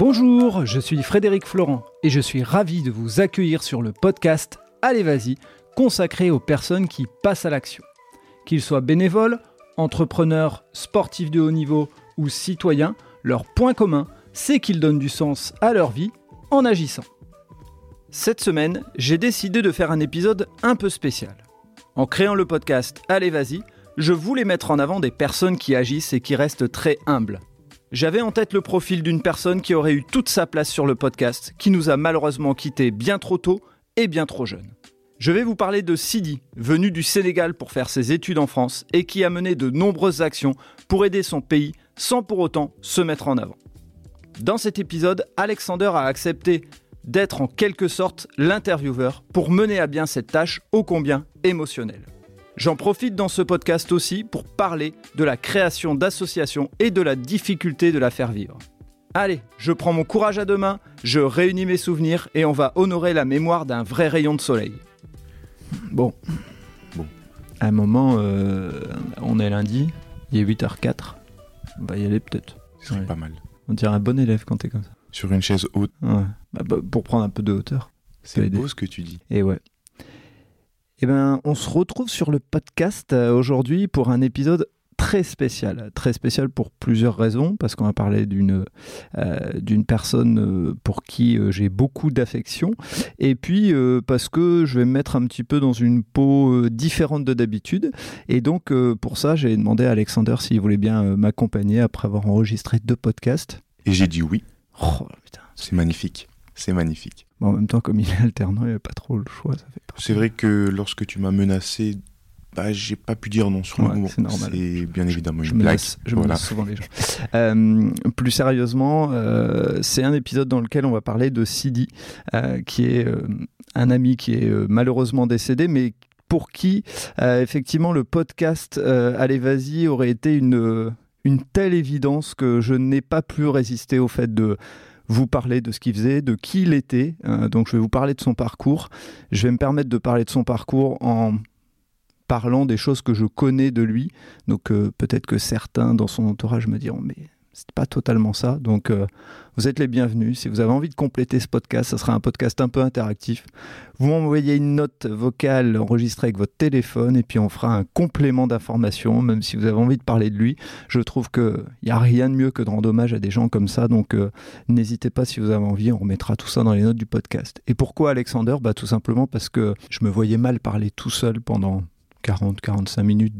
Bonjour, je suis Frédéric Florent et je suis ravi de vous accueillir sur le podcast Allez Vas-y, consacré aux personnes qui passent à l'action. Qu'ils soient bénévoles, entrepreneurs, sportifs de haut niveau ou citoyens, leur point commun, c'est qu'ils donnent du sens à leur vie en agissant. Cette semaine, j'ai décidé de faire un épisode un peu spécial. En créant le podcast Allez Vas-y, je voulais mettre en avant des personnes qui agissent et qui restent très humbles. J'avais en tête le profil d'une personne qui aurait eu toute sa place sur le podcast, qui nous a malheureusement quittés bien trop tôt et bien trop jeune. Je vais vous parler de Sidi, venu du Sénégal pour faire ses études en France et qui a mené de nombreuses actions pour aider son pays sans pour autant se mettre en avant. Dans cet épisode, Alexander a accepté d'être en quelque sorte l'intervieweur pour mener à bien cette tâche ô combien émotionnelle. J'en profite dans ce podcast aussi pour parler de la création d'associations et de la difficulté de la faire vivre. Allez, je prends mon courage à deux mains, je réunis mes souvenirs et on va honorer la mémoire d'un vrai rayon de soleil. Bon. Bon. À un moment, euh, on est lundi, il est 8h04. On va y aller peut-être. C'est Ouais. pas mal. On dirait un bon élève quand t'es comme ça. Sur une chaise haute, Ouais. Bah, bah, pour prendre un peu de hauteur. c'est aider. beau ce que tu dis. Et ouais. Eh ben, on se retrouve sur le podcast euh, aujourd'hui pour un épisode très spécial. Très spécial pour plusieurs raisons, parce qu'on va parler d'une euh, d'une personne euh, pour qui j'ai beaucoup d'affection, et puis euh, parce que je vais me mettre un petit peu dans une peau différente de d'habitude. Et donc, euh, pour ça, j'ai demandé à Alexander s'il voulait bien m'accompagner après avoir enregistré deux podcasts. Et j'ai dit oui. Oh. C'est magnifique. C'est magnifique. En même temps, comme il est alternant, il n'y avait pas trop le choix. Ça fait partie. C'est vrai que lorsque tu m'as menacé, bah, j'ai pas pu dire non sur le Ouais, moment. c'est normal. C'est bien évidemment Je une me blague. je Voilà. laisse souvent les gens. Euh, plus sérieusement, euh, c'est un épisode dans lequel on va parler de Sidi, euh, qui est un ami qui est malheureusement décédé, mais pour qui, effectivement, le podcast Allez Vas-y aurait été une, une telle évidence que je n'ai pas pu résister au fait de vous parler de ce qu'il faisait, de qui il était. Euh, donc je vais vous parler de son parcours. Je vais me permettre de parler de son parcours en parlant des choses que je connais de lui. Donc euh, peut-être que certains dans son entourage me diront mais c'est pas totalement ça. Donc euh, vous êtes les bienvenus. Si vous avez envie de compléter ce podcast, ça sera un podcast un peu interactif. Vous m'envoyez une note vocale enregistrée avec votre téléphone et puis on fera un complément d'information. Même si vous avez envie de parler de lui, je trouve que il y a rien de mieux que de rendre hommage à des gens comme ça. Donc euh, n'hésitez pas si vous avez envie, on remettra tout ça dans les notes du podcast. Et pourquoi Alexander? Bah tout simplement parce que je me voyais mal parler tout seul pendant 40-45 minutes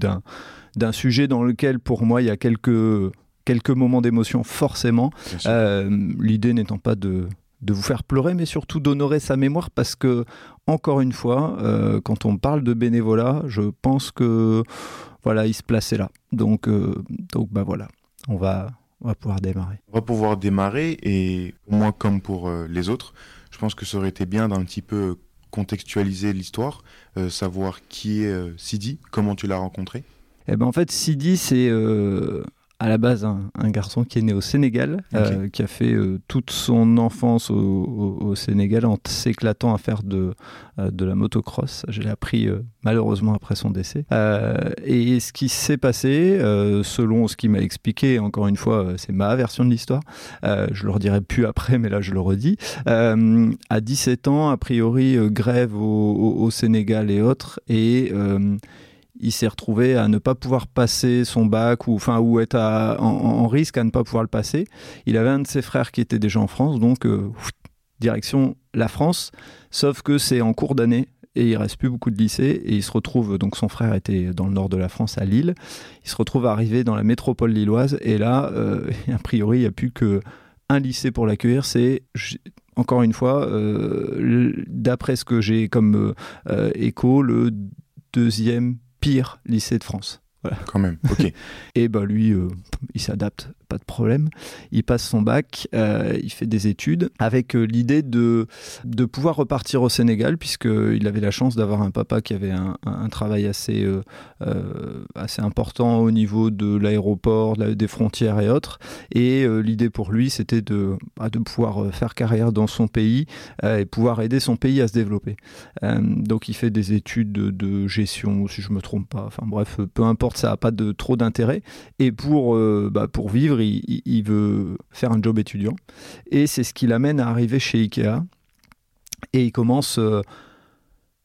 d'un sujet dans lequel pour moi il y a quelques quelques moments d'émotion forcément. Euh, l'idée n'étant pas de de vous faire pleurer mais surtout d'honorer sa mémoire parce que encore une fois euh, quand on parle de bénévolat je pense que voilà il se plaçait là donc euh, donc bah voilà on va on va pouvoir démarrer On va pouvoir démarrer et moi comme pour euh, les autres, je pense que ça aurait été bien d'un petit peu contextualiser l'histoire, savoir qui est Sidi, comment tu l'as rencontré? Eh ben en fait, Sidi, c'est à la base un, un garçon qui est né au Sénégal, euh, qui a fait euh, toute son enfance au, au- au Sénégal en s'éclatant à faire de, euh, de la motocross. Je l'ai appris malheureusement après son décès. Et ce qui s'est passé, selon ce qu'il m'a expliqué, encore une fois, c'est ma version de l'histoire, je le redirai plus après, mais là je le redis. À 17 ans, a priori, grève au, au- Sénégal et autres, et il s'est retrouvé à ne pas pouvoir passer son bac ou enfin ou être en, risque à ne pas pouvoir le passer. Il avait un de ses frères qui était déjà en France, donc euh, direction la France. Sauf que c'est en cours d'année et il reste plus beaucoup de lycées et il se retrouve donc son frère était dans le nord de la France à Lille. Il se retrouve arrivé dans la métropole lilloise et là euh, a priori il n'y a plus que un lycée pour l'accueillir. C'est encore une fois, euh, d'après ce que j'ai comme écho, le deuxième pire lycée de France. Quand même, ok. Et ben lui, euh, il s'adapte, pas de problème. Il passe son bac, euh, il fait des études avec euh, l'idée de, de pouvoir repartir au Sénégal, puisqu'il avait la chance d'avoir un papa qui avait un, un- travail assez, euh, assez important au niveau de l'aéroport, de la- des frontières et autres. Et l'idée pour lui, c'était de, bah, de pouvoir faire carrière dans son pays et pouvoir aider son pays à se développer. Donc il fait des études de, gestion, si je me trompe pas. Enfin bref, peu importe, ça n'a pas de trop d'intérêt. Et pour, bah, pour vivre, il, veut faire un job étudiant. Et c'est ce qui l'amène à arriver chez Ikea. Et il commence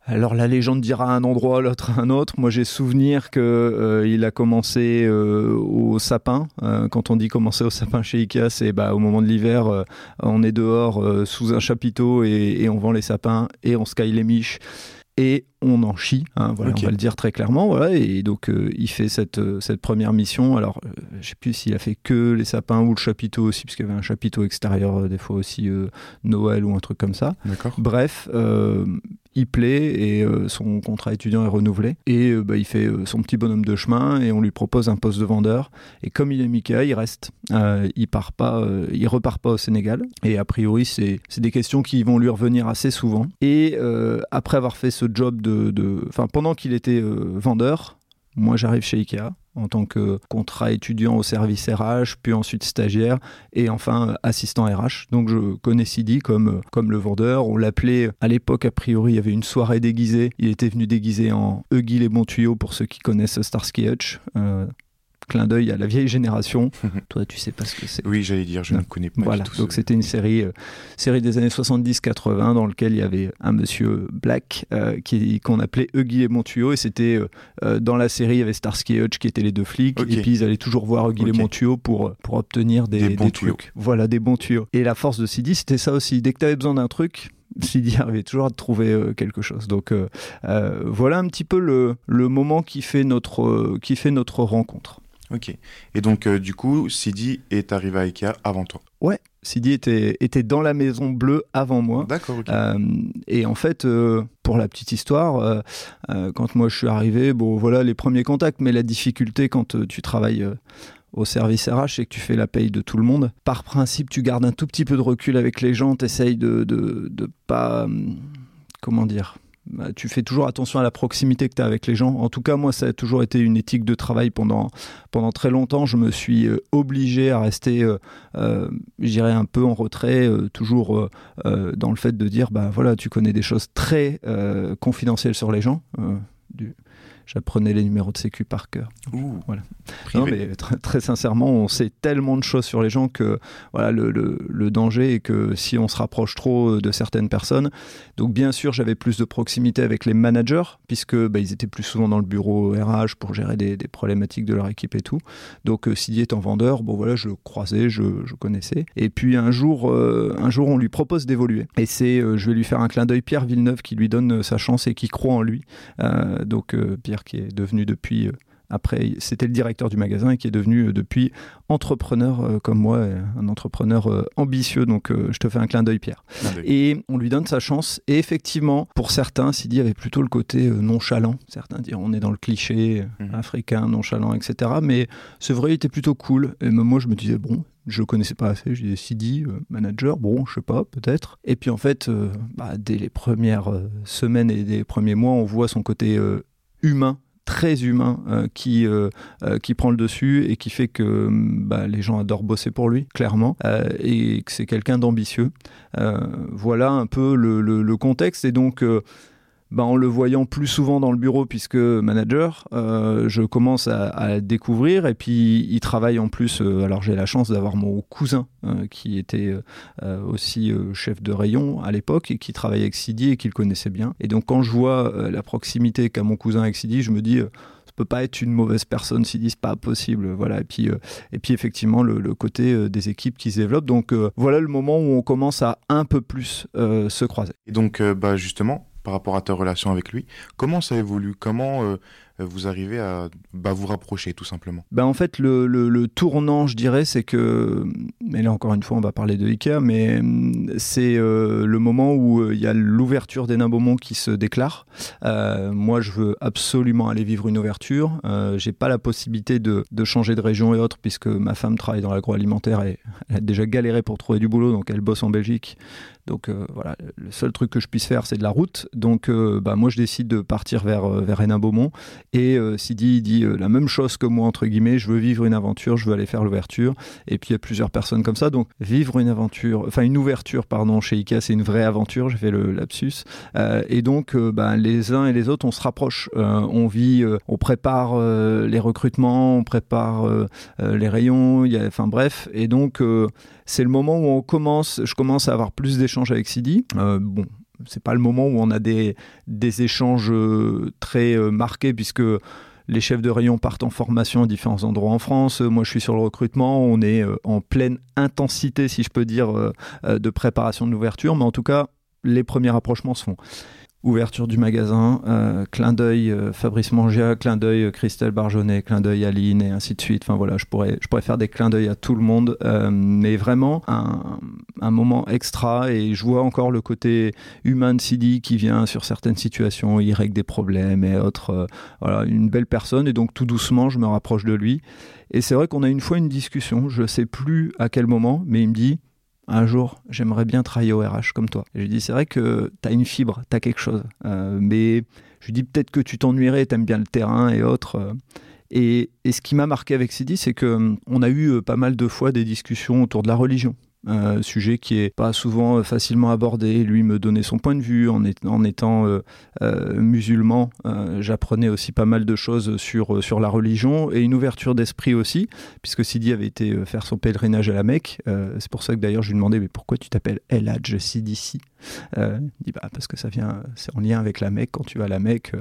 alors la légende dira un endroit, l'autre un autre. Moi j'ai souvenir que euh, il a commencé euh, au sapin. Euh, quand on dit commencer au sapin chez Ikea, c'est bah, au moment de l'hiver, on est dehors sous un chapiteau et, et, on vend les sapins et on sky les miches et on en chie, hein, voilà, on va le dire très clairement. Voilà, et donc euh, il fait cette, euh, cette première mission. Alors euh, je sais plus s'il a fait que les sapins ou le chapiteau aussi, parce qu'il y avait un chapiteau extérieur, des fois aussi Noël ou un truc comme ça. Bref, il plaît et son contrat étudiant est renouvelé. Et bah, il fait son petit bonhomme de chemin et on lui propose un poste de vendeur. Et comme il est Mika, il reste. il part pas, il repart pas au Sénégal. Et a priori, c'est des questions qui vont lui revenir assez souvent. Et après avoir fait ce job de pendant qu'il était euh, vendeur, moi j'arrive chez Ikea en tant que contrat étudiant au service RH, puis ensuite stagiaire et enfin assistant RH. Donc je connais Sidi comme, comme le vendeur. On l'appelait à l'époque, a priori, il y avait une soirée déguisée. Il était venu déguisé en Huggy les bons tuyaux pour ceux qui connaissent Starsky Hutch. Euh, clin d'œil à la vieille génération. Toi, tu sais pas ce que c'est. Oui, j'allais dire, je ne connais pas voilà. du tout. Donc, c'était une série, euh, série des années 70-80 dans laquelle il y avait un monsieur Black euh, qui, qu'on appelait Huggy et Montuyo. Et c'était euh, dans la série, il y avait Starsky et Hutch qui étaient les deux flics. Et puis, ils allaient toujours voir Huggy et Montuyo pour, pour obtenir des, des bons tuyaux. Voilà, des bons tuyaux. Et la force de CD, c'était ça aussi. Dès que tu avais besoin d'un truc, Sidi arrivait toujours à trouver quelque chose. Donc voilà un petit peu le, le moment qui fait notre, qui fait notre rencontre. Ok. Et donc, euh, du coup, Sidi est arrivé à Ikea avant toi Ouais, Sidi était, était dans la Maison Bleue avant moi. D'accord, ok. Euh, et en fait, euh, pour la petite histoire, quand moi je suis arrivé, bon, voilà les premiers contacts, mais la difficulté quand tu travailles au service RH et que tu fais la paye de tout le monde, par principe, tu gardes un tout petit peu de recul avec les gens, tu essayes de, de, de pas. Comment dire bah, tu fais toujours attention à la proximité que tu as avec les gens. En tout cas, moi, ça a toujours été une éthique de travail pendant, pendant très longtemps. Je me suis euh, obligé à rester, euh, euh, je dirais, un peu en retrait, toujours dans le fait de dire, bah voilà, tu connais des choses très confidentielles sur les gens. J'apprenais les numéros de sécu par cœur. voilà. Non, mais très, sincèrement, on sait tellement de choses sur les gens que voilà, le, le, danger est que si on se rapproche trop euh, de certaines personnes, donc bien sûr, j'avais plus de proximité avec les managers, puisque bah, ils étaient plus souvent dans le bureau RH pour gérer des, des problématiques de leur équipe et tout. Donc euh, Sidi étant vendeur, bon voilà, je le croisais, je, je connaissais. Et puis un jour, euh, un jour, on lui propose d'évoluer. Et c'est, je vais lui faire un clin d'œil, Pierre Villeneuve, qui lui donne sa chance et qui croit en lui. donc Pierre qui est devenu depuis euh, après, c'était le directeur du magasin et qui est devenu euh, depuis entrepreneur euh, comme moi, un entrepreneur ambitieux. Donc, je te fais un clin d'œil, Pierre. Et on lui donne sa chance. Et effectivement, pour certains, Sidi avait plutôt le côté nonchalant. Certains diront on est dans le cliché mhm. africain, nonchalant, etc. Mais c'est vrai, il était plutôt cool. Et moi, je me disais, bon, je le connaissais pas assez. Je disais Sidi, manager, bon, je sais pas, peut-être. Et puis en fait, bah, dès les premières semaines et des premiers mois, on voit son côté humain très humain euh, qui, euh, euh, qui prend le dessus et qui fait que mm, bah, les gens adorent bosser pour lui, clairement, et que c'est quelqu'un d'ambitieux. voilà un peu le, le, le contexte. Et donc, bah, en le voyant plus souvent dans le bureau puisque manager, euh, je commence à, découvrir et puis il travaille en plus. Euh, alors j'ai la chance d'avoir mon cousin euh, qui était aussi chef de rayon à l'époque et qui travaillait avec Sidi et qui le connaissait bien. Et donc quand je vois la proximité qu'a mon cousin avec Sidi, je me dis peut pas être une mauvaise personne Sidi, c'est pas possible. Voilà. Et puis, et puis effectivement, le, le côté des équipes qui se développent. Donc voilà le moment où on commence à un peu plus se croiser. Et donc, bah, justement, par rapport à ta relation avec lui. Comment ça évolue? Comment euh, vous arrivez à bah, vous rapprocher tout simplement ben En fait, le, tournant, je dirais, c'est que, mais là encore une fois, on va parler de Ikea, mais hum, c'est euh, le moment où euh, il y a l'ouverture des Beaumont qui se déclare. moi, je veux absolument aller vivre une ouverture. J'ai pas la possibilité de, changer de région et autres, puisque ma femme travaille dans l'agroalimentaire et elle a déjà galéré pour trouver du boulot, donc elle bosse en Belgique. Donc euh, voilà, le seul truc que je puisse faire, c'est de la route. Donc euh, bah, moi, je décide de partir vers, euh, vers Hénin-Beaumont. Et euh, Sidi dit la même chose que moi, entre guillemets, je veux vivre une aventure, je veux aller faire l'ouverture. Et puis il y a plusieurs personnes comme ça. Donc vivre une aventure, enfin une ouverture, pardon, chez IKEA, c'est une vraie aventure, j'ai fait le lapsus. et donc ben, les uns et les autres, on se rapproche. on vit, on prépare les recrutements, on prépare les rayons, enfin bref. Et donc c'est le moment où on commence, je commence à avoir plus d'échanges avec Sidi. Euh, bon, c'est pas le moment où on a des, des échanges euh, très euh, marqués puisque les chefs de rayon partent en formation à différents endroits en France. Moi, je suis sur le recrutement. On est en pleine intensité, si je peux dire, de préparation de l'ouverture. Mais en tout cas, les premiers rapprochements se font ouverture du magasin, euh, clin d'œil euh, Fabrice Mangia, clin d'œil euh, Christelle Barjonnet, clin d'œil Aline et ainsi de suite. Enfin voilà, je pourrais, je pourrais faire des clins d'œil à tout le monde, mais vraiment un, moment extra et je vois encore le côté humain de Sidi qui vient sur certaines situations, il règle des problèmes et autres. voilà, une belle personne et donc tout doucement je me rapproche de lui. Et c'est vrai qu'on a une fois une discussion, je sais plus à quel moment, mais il me dit un jour, j'aimerais bien travailler au RH comme toi. Et je lui dis, c'est vrai que tu as une fibre, tu as quelque chose. Euh, mais je lui dis, peut-être que tu t'ennuierais, tu aimes bien le terrain et autres. Euh. Et, et ce qui m'a marqué avec Sidi, c'est qu'on hum, a eu euh, pas mal de fois des discussions autour de la religion un sujet qui est pas souvent euh, facilement abordé. Lui me donnait son point de vue en, en étant euh, euh, musulman. J'apprenais aussi pas mal de choses sur, sur la religion et une ouverture d'esprit aussi, puisque Sidi avait été faire son pèlerinage à la Mecque. C'est pour ça que d'ailleurs je lui demandais mais pourquoi tu t'appelles El Hadj Sidi Il dit bah, parce que ça vient, c'est en lien avec la Mecque. Quand tu vas à la Mecque,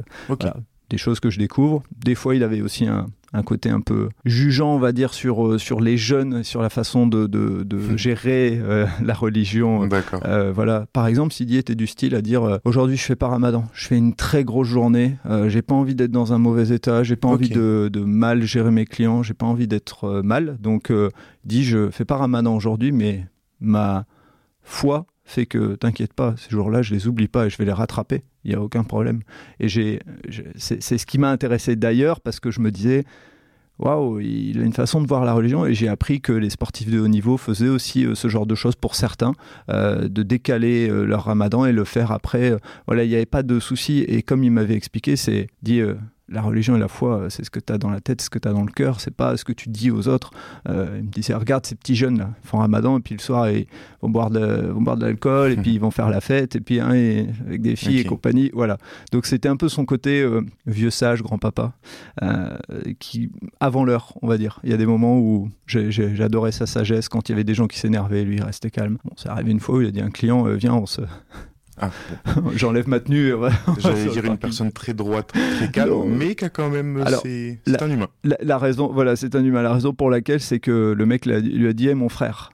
des choses que je découvre. Des fois, il avait aussi un, un côté un peu jugeant, on va dire, sur, euh, sur les jeunes, sur la façon de, de, de hmm. gérer euh, la religion. D'accord. Euh, voilà. Par exemple, Sidi était du style à dire aujourd'hui, je fais pas ramadan, je fais une très grosse journée, j'ai pas envie d'être dans un mauvais état, j'ai pas envie de, de, mal gérer mes clients, j'ai pas envie d'être mal. Donc, dit, je fais pas ramadan aujourd'hui, mais ma foi fait que t'inquiète pas, ces jours-là, je les oublie pas et je vais les rattraper. Il n'y a aucun problème. Et j'ai, c'est, ce qui m'a intéressé d'ailleurs parce que je me disais, waouh, il a une façon de voir la religion et j'ai appris que les sportifs de haut niveau faisaient aussi euh, ce genre de choses pour certains, euh, de décaler euh, leur ramadan et le faire après. voilà, il n'y avait pas de souci et comme il m'avait expliqué, c'est dit la religion et la foi, c'est ce que tu as dans la tête, ce que tu as dans le cœur, c'est pas ce que tu dis aux autres. Euh, il me disait, regarde ces petits jeunes là, ils font ramadan, et puis le soir, ils vont boire de, vont boire de l'alcool, et puis ils vont faire la fête, et puis hein, avec des filles et compagnie. Voilà. Donc c'était un peu son côté euh, vieux sage, grand-papa, euh, qui, avant l'heure, on va dire. Il y a des moments où j'adorais sa sagesse, quand il y avait des gens qui s'énervaient, lui, il restait calme. Bon, c'est arrivé une fois où il a dit à un client, viens, on se ah, J'enlève ma tenue. J'allais dire une personne très droite, très calme, mais qui a quand même. C'est un humain. La, raison, voilà, c'est un humain. La raison pour laquelle, c'est que le mec lui a dit hey, mon frère.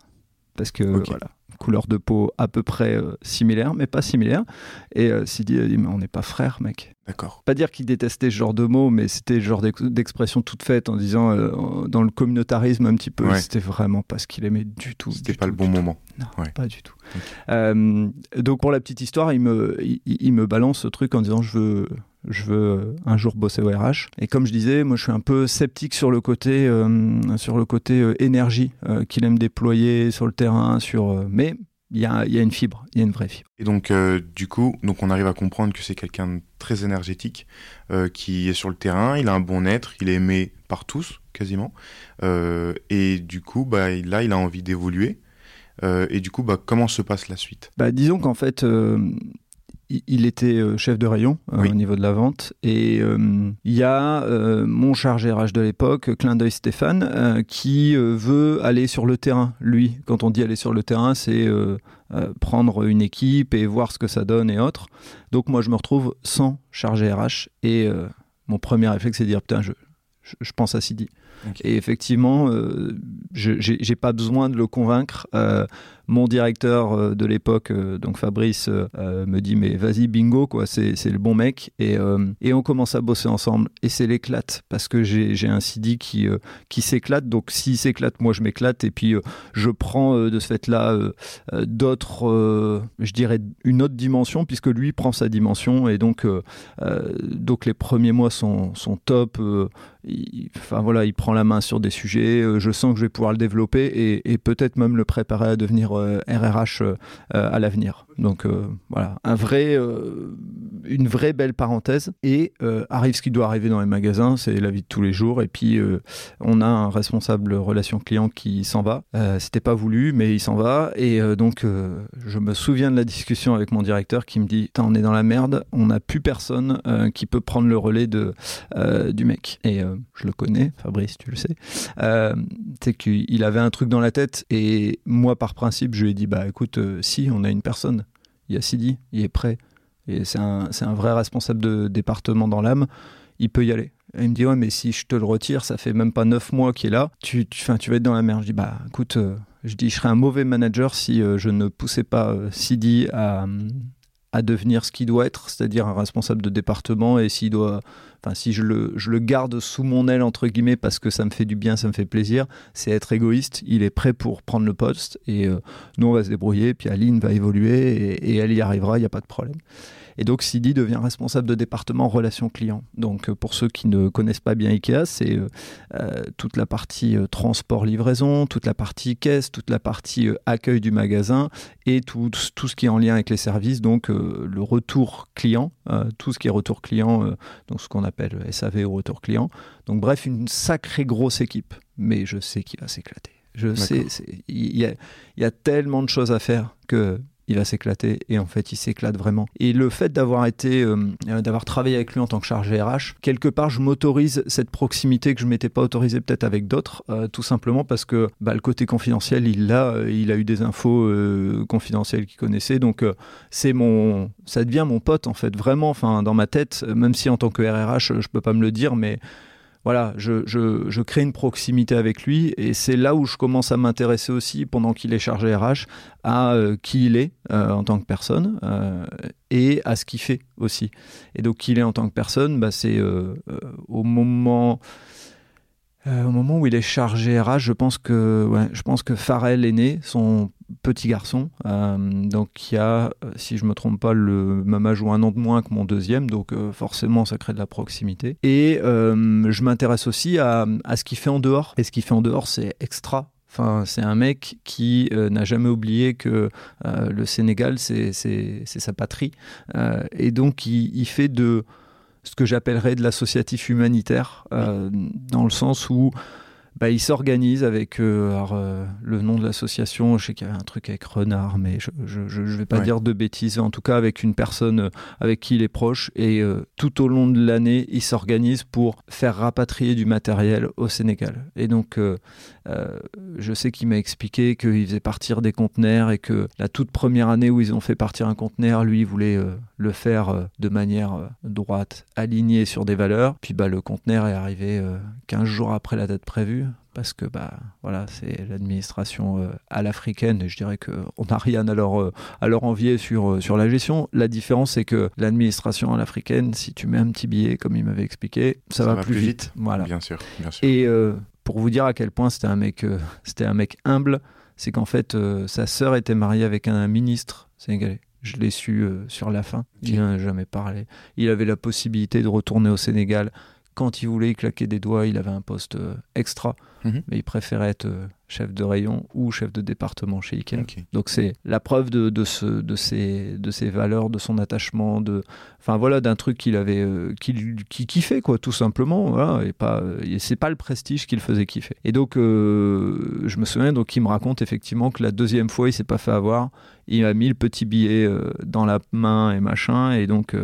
Parce que, voilà, couleur de peau à peu près euh, similaire, mais pas similaire. Et euh, Sidi a dit mais on n'est pas frères, mec. D'accord. Pas dire qu'il détestait ce genre de mots, mais c'était le genre d'expression toute faite en disant euh, dans le communautarisme un petit peu. C'était vraiment pas ce qu'il aimait du tout. C'était pas le bon moment. Non, pas du tout. Euh, donc pour la petite histoire, il me, il, me balance ce truc en disant je veux, je veux euh, un jour bosser au RH. Et comme je disais, moi je suis un peu sceptique sur le côté, sur le côté énergie qu'il aime déployer sur le terrain, sur. mais il y a, une fibre, il y a une vraie fibre. Et donc, euh, du coup, donc on arrive à comprendre que c'est quelqu'un de très énergétique, euh, qui est sur le terrain, il a un bon être, il est aimé par tous, quasiment. Euh, et du coup, bah, là, il a envie d'évoluer. et du coup, bah, comment se passe la suite? Bah, Disons qu'en fait, il était euh, chef de rayon euh, au niveau de la vente. Et euh, il y a mon chargé RH de l'époque, clin d'œil Stéphane, qui veut aller sur le terrain. Lui, quand on dit aller sur le terrain, c'est prendre une équipe et voir ce que ça donne et autres. Donc moi, je me retrouve sans chargé RH. Et mon premier réflexe, c'est de dire, putain, je, je, pense à Sidi. Et effectivement, je j'ai pas besoin de le convaincre mon directeur euh, de l'époque, euh, donc Fabrice, euh, me dit mais vas-y bingo quoi, c'est le bon mec. Et, et on commence à bosser ensemble. Et c'est l'éclate parce que j'ai un CD qui qui s'éclate. Donc s'il s'éclate moi je m'éclate. Et puis je prends de ce fait là d'autres je dirais une autre dimension puisque lui prend sa dimension. Et donc donc les premiers mois sont, sont top enfin voilà il prend prend la main sur des sujets. je sens que je vais pouvoir le développer et, et peut-être même le préparer à devenir RRH à l'avenir. Donc voilà, un vrai, une vraie belle parenthèse. Et arrive ce qui doit arriver dans les magasins, c'est la vie de tous les jours. Et puis on a un responsable relation client qui s'en va. C'était pas voulu, mais il s'en va. Et donc je me souviens de la discussion avec mon directeur qui me dit on est dans la merde, on n'a plus personne euh, qui peut prendre le relais de, euh, du mec. Et euh, je le connais, Fabrice, tu le sais. c'est qu'il avait un truc dans la tête et moi, par principe, je lui ai dit bah écoute, si, on a une personne. Il y a Sidi, il est prêt. Et c'est un, vrai responsable de département dans l'âme. Il peut y aller. Et il me dit ouais mais si je te le retire, ça fait même pas neuf mois qu'il est là. Tu, vas être dans la merde. Je dis bah écoute, je dis je serais un mauvais manager si je ne poussais pas Sidi à, à devenir ce qu'il doit être, c'est-à-dire un responsable de département. Et s'il doit, enfin, si je le, garde sous mon aile entre guillemets parce que ça me fait du bien, ça me fait plaisir, c'est être égoïste. Il est prêt pour prendre le poste et euh, nous on va se débrouiller. Puis Aline va évoluer et, et elle y arrivera, il n'y a pas de problème. Et donc Sidi devient responsable de département relations clients. Donc euh, pour ceux qui ne connaissent pas bien Ikea, c'est euh, euh, toute la partie transport livraison, toute la partie caisse, toute la partie accueil du magasin et tout, tout, ce qui est en lien avec les services, donc le retour client, tout ce qui est retour client, donc ce qu'on appelle SAV ou retour client. Donc bref, une sacrée grosse équipe. Mais je sais qu'il va s'éclater. Je sais, il y, y, a tellement de choses à faire que il va s'éclater et en fait il s'éclate vraiment. Et le fait d'avoir été, euh, euh, d'avoir travaillé avec lui en tant que chargé RH, quelque part je m'autorise cette proximité que je m'étais pas autorisé peut-être avec d'autres, euh, tout simplement parce que bah, le côté confidentiel il a, il a eu des infos confidentielles qu'il connaissait, donc c'est mon, ça devient mon pote en fait vraiment, enfin dans ma tête, même si en tant que RRH je peux pas me le dire, mais voilà, je, crée une proximité avec lui et c'est là où je commence à m'intéresser aussi, pendant qu'il est chargé RH, à euh, qui il est euh, en tant que personne euh, et à ce qu'il fait aussi. Et donc, qui il est en tant que personne, bah, c'est au moment au moment où il est chargé RH, je pense que, je pense que Farrell est né, son petit garçon, euh, donc qui a, euh, si je me trompe pas, le même âge ou un an de moins que mon deuxième, donc forcément ça crée de la proximité. Et je m'intéresse aussi à, à ce qu'il fait en dehors. Et ce qu'il fait en dehors, c'est extra Enfin, c'est un mec qui n'a jamais oublié que le Sénégal, c'est sa patrie. et donc, il, il, fait de, ce que j'appellerais de l'associatif humanitaire, euh, dans le sens où bah, il s'organise avec euh, euh, le nom de l'association. Je sais qu'il y avait un truc avec Renard, mais je ne vais pas dire de bêtises. En tout cas, avec une personne euh, avec qui il est proche. Et tout au long de l'année, il s'organise pour faire rapatrier du matériel au Sénégal. Et donc, je sais qu'il m'a expliqué qu'il faisait partir des conteneurs et que la toute première année où ils ont fait partir un conteneur, lui, il voulait le faire de manière droite, alignée sur des valeurs. Puis bah, le conteneur est arrivé 15 jours après la date prévue parce que bah voilà c'est l'administration euh, à l'africaine et je dirais que on n'a rien à leur euh, à leur envier sur euh, sur la gestion la différence c'est que l'administration à l'africaine si tu mets un petit billet comme il m'avait expliqué ça, va, plus vite. voilà bien sûr, bien sûr. et pour vous dire à quel point c'était un mec c'était un mec humble c'est qu'en fait sa sœur était mariée avec un ministre sénégalais je l'ai su sur la fin. Il n'en a jamais parlé. Il avait la possibilité de retourner au Sénégal quand il voulait claquer des doigts, il avait un poste extra, mhm. mais il préférait être euh, chef de rayon ou chef de département chez Ikea. Donc c'est la preuve de, de, ce, de, ses, de ses valeurs, de son attachement, de, enfin voilà, d'un truc qu'il avait, euh, qu'il qui kiffait quoi, tout simplement. Voilà, et pas, c'est pas le prestige qu'il faisait kiffer. Et donc euh, je me souviens donc il me raconte effectivement que la deuxième fois il s'est pas fait avoir. Il a mis le petit billet euh, dans la main et machin, et donc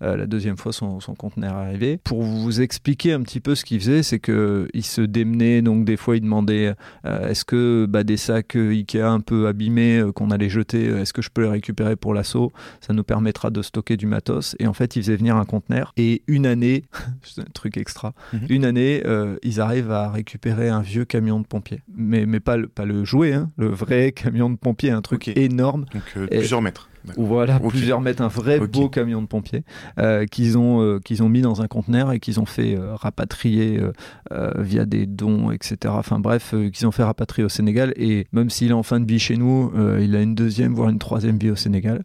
la deuxième fois son, son conteneur est arrivé. Pour vous expliquer un petit peu ce qu'il faisait, c'est que il se démenait, donc des fois il demandait euh, est-ce que bah, des sacs euh, Ikea un peu abîmés euh, qu'on allait jeter, est-ce que je peux les récupérer pour l'assaut? Ça nous permettra de stocker du matos. Et en fait, ils faisaient venir un conteneur. Et une année, c'est un truc extra, mhm. une année, ils arrivent à récupérer un vieux camion de pompiers. Mais, mais pas, le, pas le jouet, hein, le vrai camion de pompiers, un truc énorme. Donc plusieurs mètres. Voilà, plusieurs mètres, un vrai beau camion de pompiers euh, qu'ils ont, euh, qu'ils ont mis dans un conteneur et qu'ils ont fait euh, rapatrier via des dons, etc. Enfin bref, qu'ils ont fait rapatrier au Sénégal. Et même s'il est en fin de vie chez nous, il a une deuxième, voire une troisième vie au Sénégal.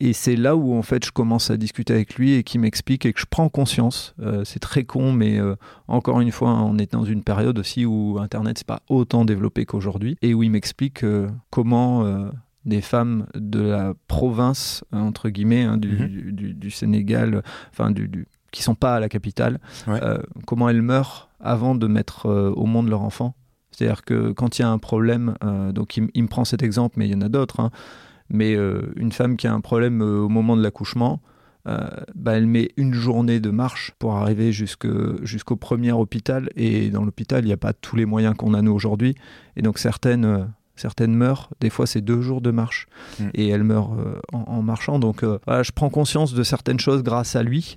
et c'est là où en fait je commence à discuter avec lui et qui m'explique et que je prends conscience. Euh, c'est très con, mais euh, encore une fois, on est dans une période aussi où Internet c'est pas autant développé qu'aujourd'hui et où il m'explique comment des femmes de la province entre guillemets hein, mhm. du, du, Sénégal, enfin du, du, qui sont pas à la capitale, comment elles meurent avant de mettre au monde leur enfant? C'est-à-dire que quand il y a un problème, donc il, me prend cet exemple, mais il y en a d'autres. Hein, mais euh, une femme qui a un problème euh, au moment de l'accouchement, euh, bah, elle met une journée de marche pour arriver jusqu'au premier hôpital. Et dans l'hôpital, il n'y a pas tous les moyens qu'on a nous aujourd'hui. Et donc certaines certaines meurent, des fois c'est deux jours de marche mm. et elles meurent en, marchant. Donc je prends conscience de certaines choses grâce à lui.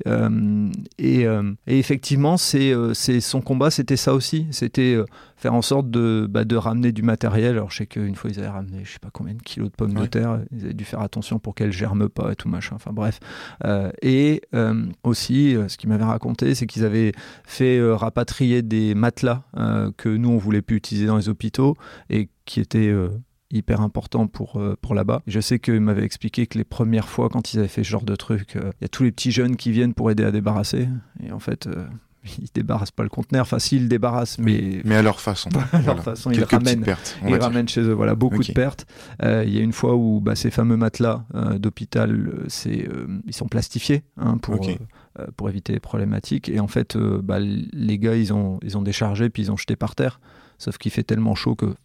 et, et, effectivement, c'est son combat, c'était ça aussi. C'était faire en sorte de, bah, de ramener du matériel. Alors je sais qu'une fois ils avaient ramené je sais pas combien de kilos de pommes de terre, ils avaient dû faire attention pour qu'elles germent pas et tout machin. Enfin bref. Euh, et euh, aussi, euh, ce qu'ils m'avaient raconté, c'est qu'ils avaient fait rapatrier des matelas que nous on voulait plus utiliser dans les hôpitaux et qui étaient hyper importants pour, pour là-bas. Je sais qu'ils m'avaient expliqué que les premières fois, quand ils avaient fait ce genre de truc, il y a tous les petits jeunes qui viennent pour aider à débarrasser. Et en fait, ils débarrassent pas le conteneur. Enfin, s'ils le débarrassent, mais mais à leur façon. à leur façon, ils ramènent. ils ramènent chez eux. Voilà, beaucoup de pertes. Euh, il y a une fois où bah, ces fameux matelas euh, d'hôpital, euh, c'est ils sont plastifiés hein, pour pour éviter les problématiques. Et en fait, bah, les gars, ils ont ils ont déchargé puis ils ont jeté par terre. Sauf qu'il fait tellement chaud que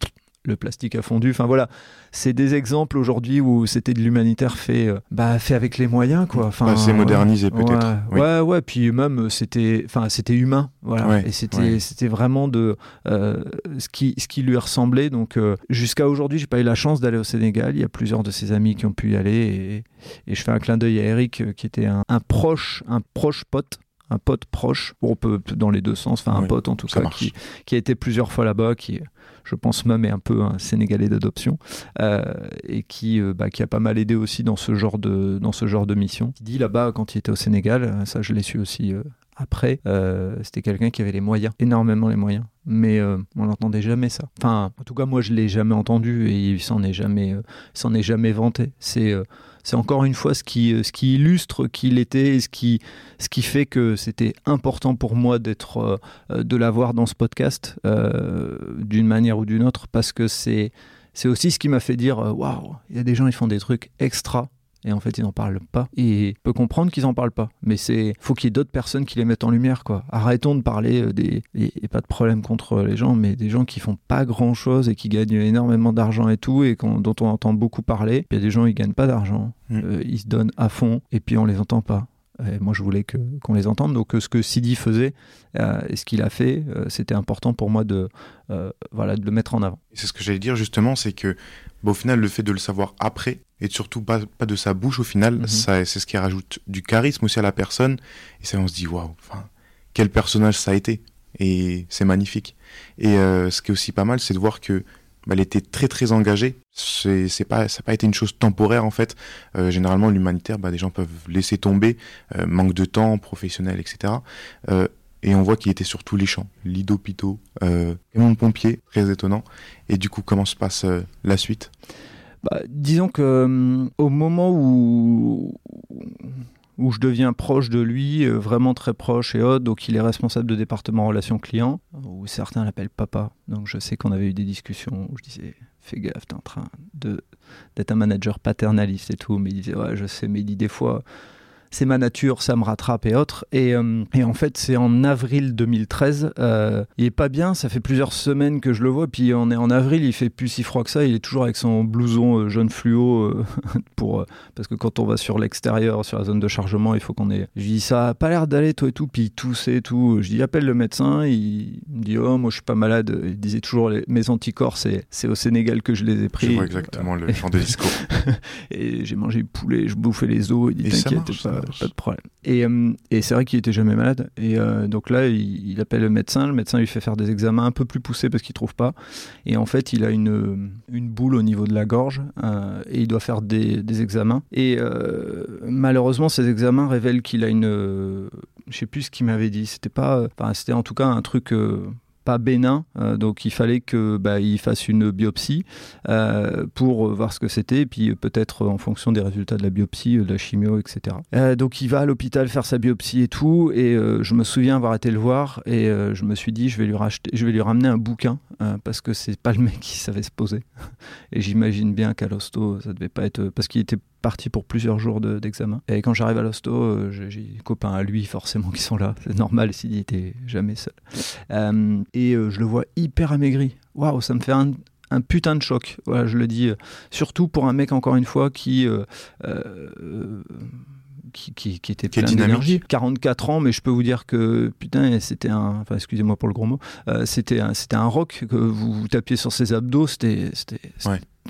le plastique a fondu. Enfin voilà, c'est des exemples aujourd'hui où c'était de l'humanitaire fait, euh, bah, fait avec les moyens quoi. Enfin, bah, c'est modernisé peut-être. Ouais, ouais, Puis même euh, c'était, enfin c'était humain, voilà. et c'était, c'était vraiment de euh, ce qui, ce qui lui ressemblait. Donc jusqu'à aujourd'hui, j'ai pas eu la chance d'aller au Sénégal. Il y a plusieurs de ses amis qui ont pu y aller et, je fais un clin d'œil à Eric qui était un, un proche, un proche pote un pote proche, on peut dans les deux sens, enfin un pote en tout cas, qui, qui, a été plusieurs fois là-bas, qui, je pense même est un peu un Sénégalais d'adoption euh, et qui, euh, bah, qui a pas mal aidé aussi dans ce genre de, dans ce genre de mission. Il dit là-bas quand il était au Sénégal, euh, ça je l'ai su aussi après, c'était quelqu'un qui avait les moyens, énormément les moyens. Mais on n'entendait jamais ça. Enfin, en tout cas, moi, je l'ai jamais entendu et il s'en est jamais, s'en est jamais vanté. C'est c'est encore une fois ce qui, euh, qui illustre qui il était et ce qui, fait que c'était important pour moi euh, euh, de l'avoir dans ce podcast d'une manière ou d'une autre parce que c'est, c'est aussi ce qui m'a fait dire waouh, il y a des gens qui font des trucs extra et en fait ils n'en parlent pas. Et je peux comprendre qu'ils n'en parlent pas, mais c'est faut qu'il y ait d'autres personnes qui les mettent en lumière quoi. Arrêtons de parler euh, des et, pas de problème contre les gens, mais des gens qui font pas grand chose et qui gagnent énormément d'argent et tout et dont on entend beaucoup parler. Il y a des gens ils gagnent pas d'argent, mm. euh, ils se donnent à fond et puis on les entend pas. Et moi, je voulais que, qu'on les entende. Donc, ce que Sidi faisait euh, et ce qu'il a fait, c'était important pour moi de, voilà, de le mettre en avant. C'est ce que j'allais dire justement, c'est que au final, le fait de le savoir après, et surtout pas, pas de sa bouche au final, mhm. ça, c'est ce qui rajoute du charisme aussi à la personne. Et ça, on se dit, waouh, quel personnage ça a été. Et c'est magnifique. Et euh, ce qui est aussi pas mal, c'est de voir que bah, elle était très très engagée. C'est, pas, ça n'a pas été une chose temporaire en fait. Euh, généralement, l'humanitaire, bah, des gens peuvent laisser tomber, euh, manque de temps, professionnel, etc. et on voit qu'il était sur tous les champs, lit d'hôpitaux, camion de pompiers, très étonnant. Et du coup, comment se passe la suite? Bah, disons que euh, au moment où où je deviens proche de lui, euh, vraiment très proche et haute, donc il est responsable de département relations clients, où certains l'appellent papa. Donc je sais qu'on avait eu des discussions où je disais fais gaffe, t'es en train d'être un manager paternaliste et tout, mais il disait ouais je sais, mais il dit des fois c'est ma nature, ça me rattrape et autres. Et, euh, et en fait, c'est en avril 2013. Euh, il est pas bien, ça fait plusieurs semaines que je le vois. Puis on est en avril, il fait plus si froid que ça. Il est toujours avec son blouson euh, jaune fluo pour parce que quand on va sur l'extérieur, sur la zone de chargement, il faut qu'on ait. Je dis ça a pas l'air d'aller toi et tout. Puis il toussait et tout. Je dis appelle le médecin. Il me dit oh moi je suis pas malade. Il disait toujours les, mes anticorps c'est c'est au Sénégal que je les ai pris. Je vois exactement le genre de discours. et j'ai mangé poulet, je bouffais les os. Il dit t'inquiète pas pas de problème. Et, euh, et c'est vrai qu'il était jamais malade. Et euh, donc là, il, appelle le médecin. Le médecin lui fait faire des examens un peu plus poussés parce qu'il trouve pas. Et en fait, il a une, boule au niveau de la gorge euh, et il doit faire des, des examens. Et malheureusement, ces examens révèlent qu'il a une, je sais plus ce qu'il m'avait dit. C'était pas, enfin, c'était en tout cas un truc pas bénin, euh, donc il fallait que bah, il fasse une biopsie euh, pour voir ce que c'était, et puis peut-être en fonction des résultats de la biopsie, de la chimio, etc. donc il va à l'hôpital faire sa biopsie et tout, et je me souviens avoir été le voir, et je me suis dit je vais lui racheter, je vais lui ramener un bouquin parce que c'est pas le mec qui savait se poser, et j'imagine bien qu'à l'hosto ça devait pas être parce qu'il était parti pour plusieurs jours d'examen. et quand j'arrive à l'hosto, euh, j'ai des copains à lui forcément qui sont là. C'est normal s'il était jamais seul. Euh, et euh, je le vois hyper amaigri. Waouh, ça me fait un, putain de choc. Voilà, je le dis. surtout pour un mec, encore une fois, qui. Qui, qui, était plein d'énergie. 44 ans, mais je peux vous dire que putain, c'était un, enfin excusez-moi pour le gros mot, c'était un, c'était un rock que vous, vous tapiez sur ses abdos, c'était, c'était,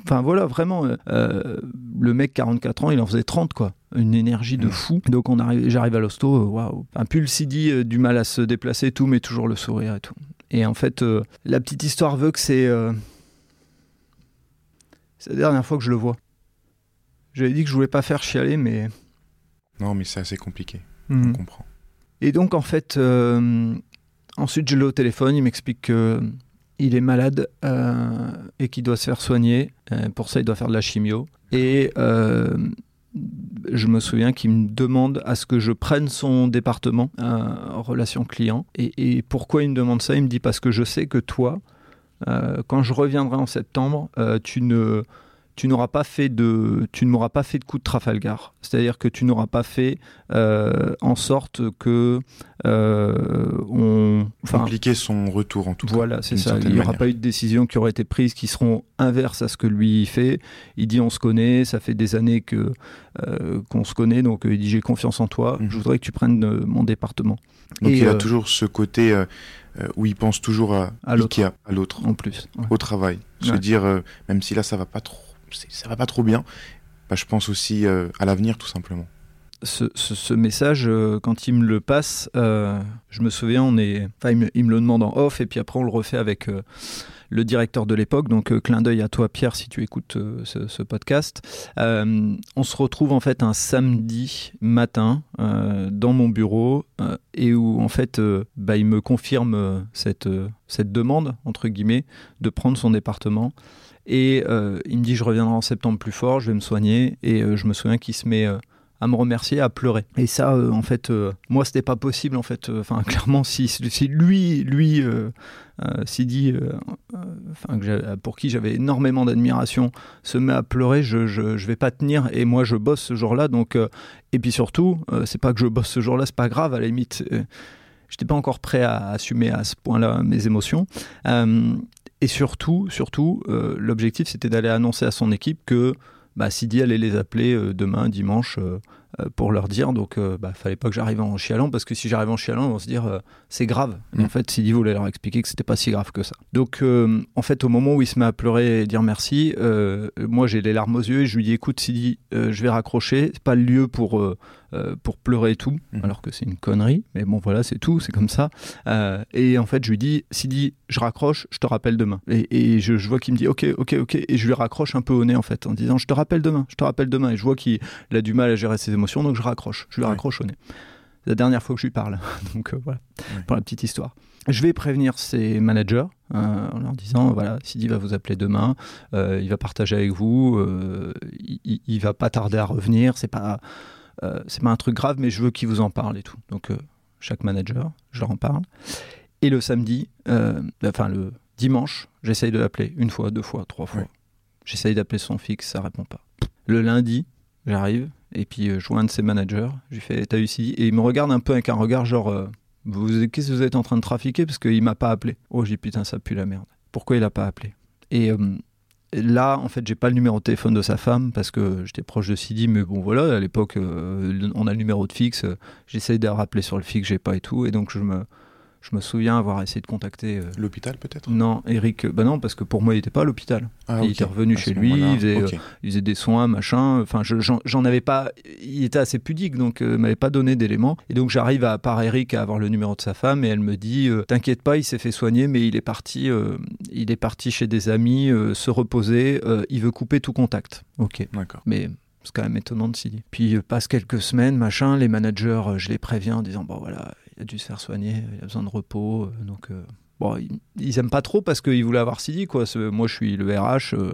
Enfin voilà, vraiment, euh, euh, le mec 44 ans, il en faisait 30 quoi. Une énergie de mm. fou. Donc on arrive, j'arrive à l'hosto, euh, waouh. Un pulsidi, du mal à se déplacer et tout, mais toujours le sourire et tout. Et en fait, la petite histoire veut que c'est. c'est la dernière fois que je le vois. J'avais dit que je voulais pas faire chialer, mais. Non, mais c'est assez compliqué. Mm. On comprend. Et donc en fait, ensuite je l'ai au téléphone, il m'explique que il est malade euh, et qu'il doit se faire soigner. Euh, pour ça, il doit faire de la chimio. Et euh, je me souviens qu'il me demande à ce que je prenne son département en relation client. Et, pourquoi il me demande ça? Il me dit parce que je sais que toi, quand je reviendrai en septembre, tu ne tu n'auras pas fait de, tu ne m'auras pas fait de coup de Trafalgar. C'est-à-dire que tu n'auras pas fait euh, en sorte que euh, on, enfin, compliquer son retour en tout cas. Voilà, c'est ça. Il n'y aura pas eu de décision qui aurait été prise qui seront inverses à ce que lui fait. Il dit on se connaît, ça fait des années que euh, qu'on se connaît, donc il dit j'ai confiance en toi. Mhm. Je voudrais que tu prennes mon département. Donc il a toujours ce côté où il pense toujours à, à l'autre, en plus, au travail. Se dire même si là ça va pas trop ça va pas trop bien, bah, je pense aussi euh, à l'avenir tout simplement. Ce, message, euh, quand il me le passe, euh, je me souviens, on est, il me, il, me, le demande en off et puis après on le refait avec le directeur de l'époque. Donc clin d'œil à toi Pierre si tu écoutes ce, podcast. on se retrouve en fait un samedi matin dans mon bureau et où en fait bah, il me confirme cette, cette demande entre guillemets de prendre son département. Et euh, il me dit, je reviendrai en septembre plus fort, je vais me soigner. Et euh, je me souviens qu'il se met euh, à me remercier, à pleurer. Et ça, en fait, moi, c'était pas possible, en fait. Enfin, clairement, si, si lui, lui, Sidi, pour qui j'avais énormément d'admiration, se met à pleurer, je, je, vais pas tenir. Et moi, je bosse ce jour-là. Donc, et puis surtout, c'est pas que je bosse ce jour-là, c'est pas grave, à la limite. J'étais pas encore prêt à assumer à ce point-là mes émotions. Et surtout, surtout, euh, l'objectif c'était d'aller annoncer à son équipe que bah, Sidi allait les appeler euh, demain, dimanche, euh, pour leur dire. Donc, bah, fallait pas que j'arrive en chialant, parce que si j'arrive en chialant, on va se dire c'est grave. Mais mm. en fait, Sidi voulait leur expliquer que c'était pas si grave que ça. Donc, en fait, au moment où il se met à pleurer et dire merci, moi j'ai les larmes aux yeux et je lui dis écoute, Sidi, je vais raccrocher. C'est pas le lieu pour euh, pour pleurer et tout, mhm. alors que c'est une connerie, mais bon voilà, c'est tout, c'est comme ça. Euh, et en fait, je lui dis, Sidi, je raccroche, je te rappelle demain. Et, je, vois qu'il me dit, ok, ok, ok, et je lui raccroche un peu au nez en fait, en disant, je te rappelle demain, je te rappelle demain. Et je vois qu'il a du mal à gérer ses émotions, donc je raccroche, je lui raccroche au nez. C'est la dernière fois que je lui parle, donc euh, voilà, pour la petite histoire. Je vais prévenir ses managers en leur disant voilà, Sidi va vous appeler demain, il va partager avec vous, il, il, va pas tarder à revenir, c'est pas euh, c'est pas un truc grave, mais je veux qu'ils vous en parlent et tout. Donc, euh, chaque manager, je leur en parle. Et le samedi, euh, enfin le dimanche, j'essaye de l'appeler une fois, deux fois, trois fois. J'essaye d'appeler son fixe, ça répond pas. Le lundi, j'arrive, et puis je vois un de ses managers, je lui fais T'as eu ici Et il me regarde un peu avec un regard genre vous, Qu'est-ce que vous êtes en train de trafiquer? Parce qu'il m'a pas appelé. Oh, j'ai putain, ça pue la merde. Pourquoi il a pas appelé? Et là, en fait, j'ai pas le numéro de téléphone de sa femme parce que j'étais proche de Sidi, mais bon, voilà, à l'époque, euh, on a le numéro de fixe. J'essaye de rappeler sur le fixe, j'ai pas et tout, et donc je me, je me souviens avoir essayé de contacter. Euh, l'hôpital peut-être? Non, Eric. Bah non, parce que pour moi, il n'était pas à l'hôpital. Ah, il était revenu chez lui, il faisait, euh, il faisait, des soins, machin. Enfin, j'en avais pas. Il était assez pudique, donc euh, m'avait pas donné d'éléments. Et donc j'arrive à part Eric à avoir le numéro de sa femme et elle me dit T'inquiète pas, il s'est fait soigner, mais il est parti. il est parti chez des amis se reposer. il veut couper tout contact. Ok. D'accord. Mais c'est quand même étonnant de s'y dire. Puis passe quelques semaines, machin, les managers, je les préviens en disant bon voilà, il a dû se faire soigner, il a besoin de repos. Euh, donc, euh, bon, ils, ils aiment pas trop parce qu'ils voulaient avoir Sidi, quoi. Moi, je suis le RH, euh,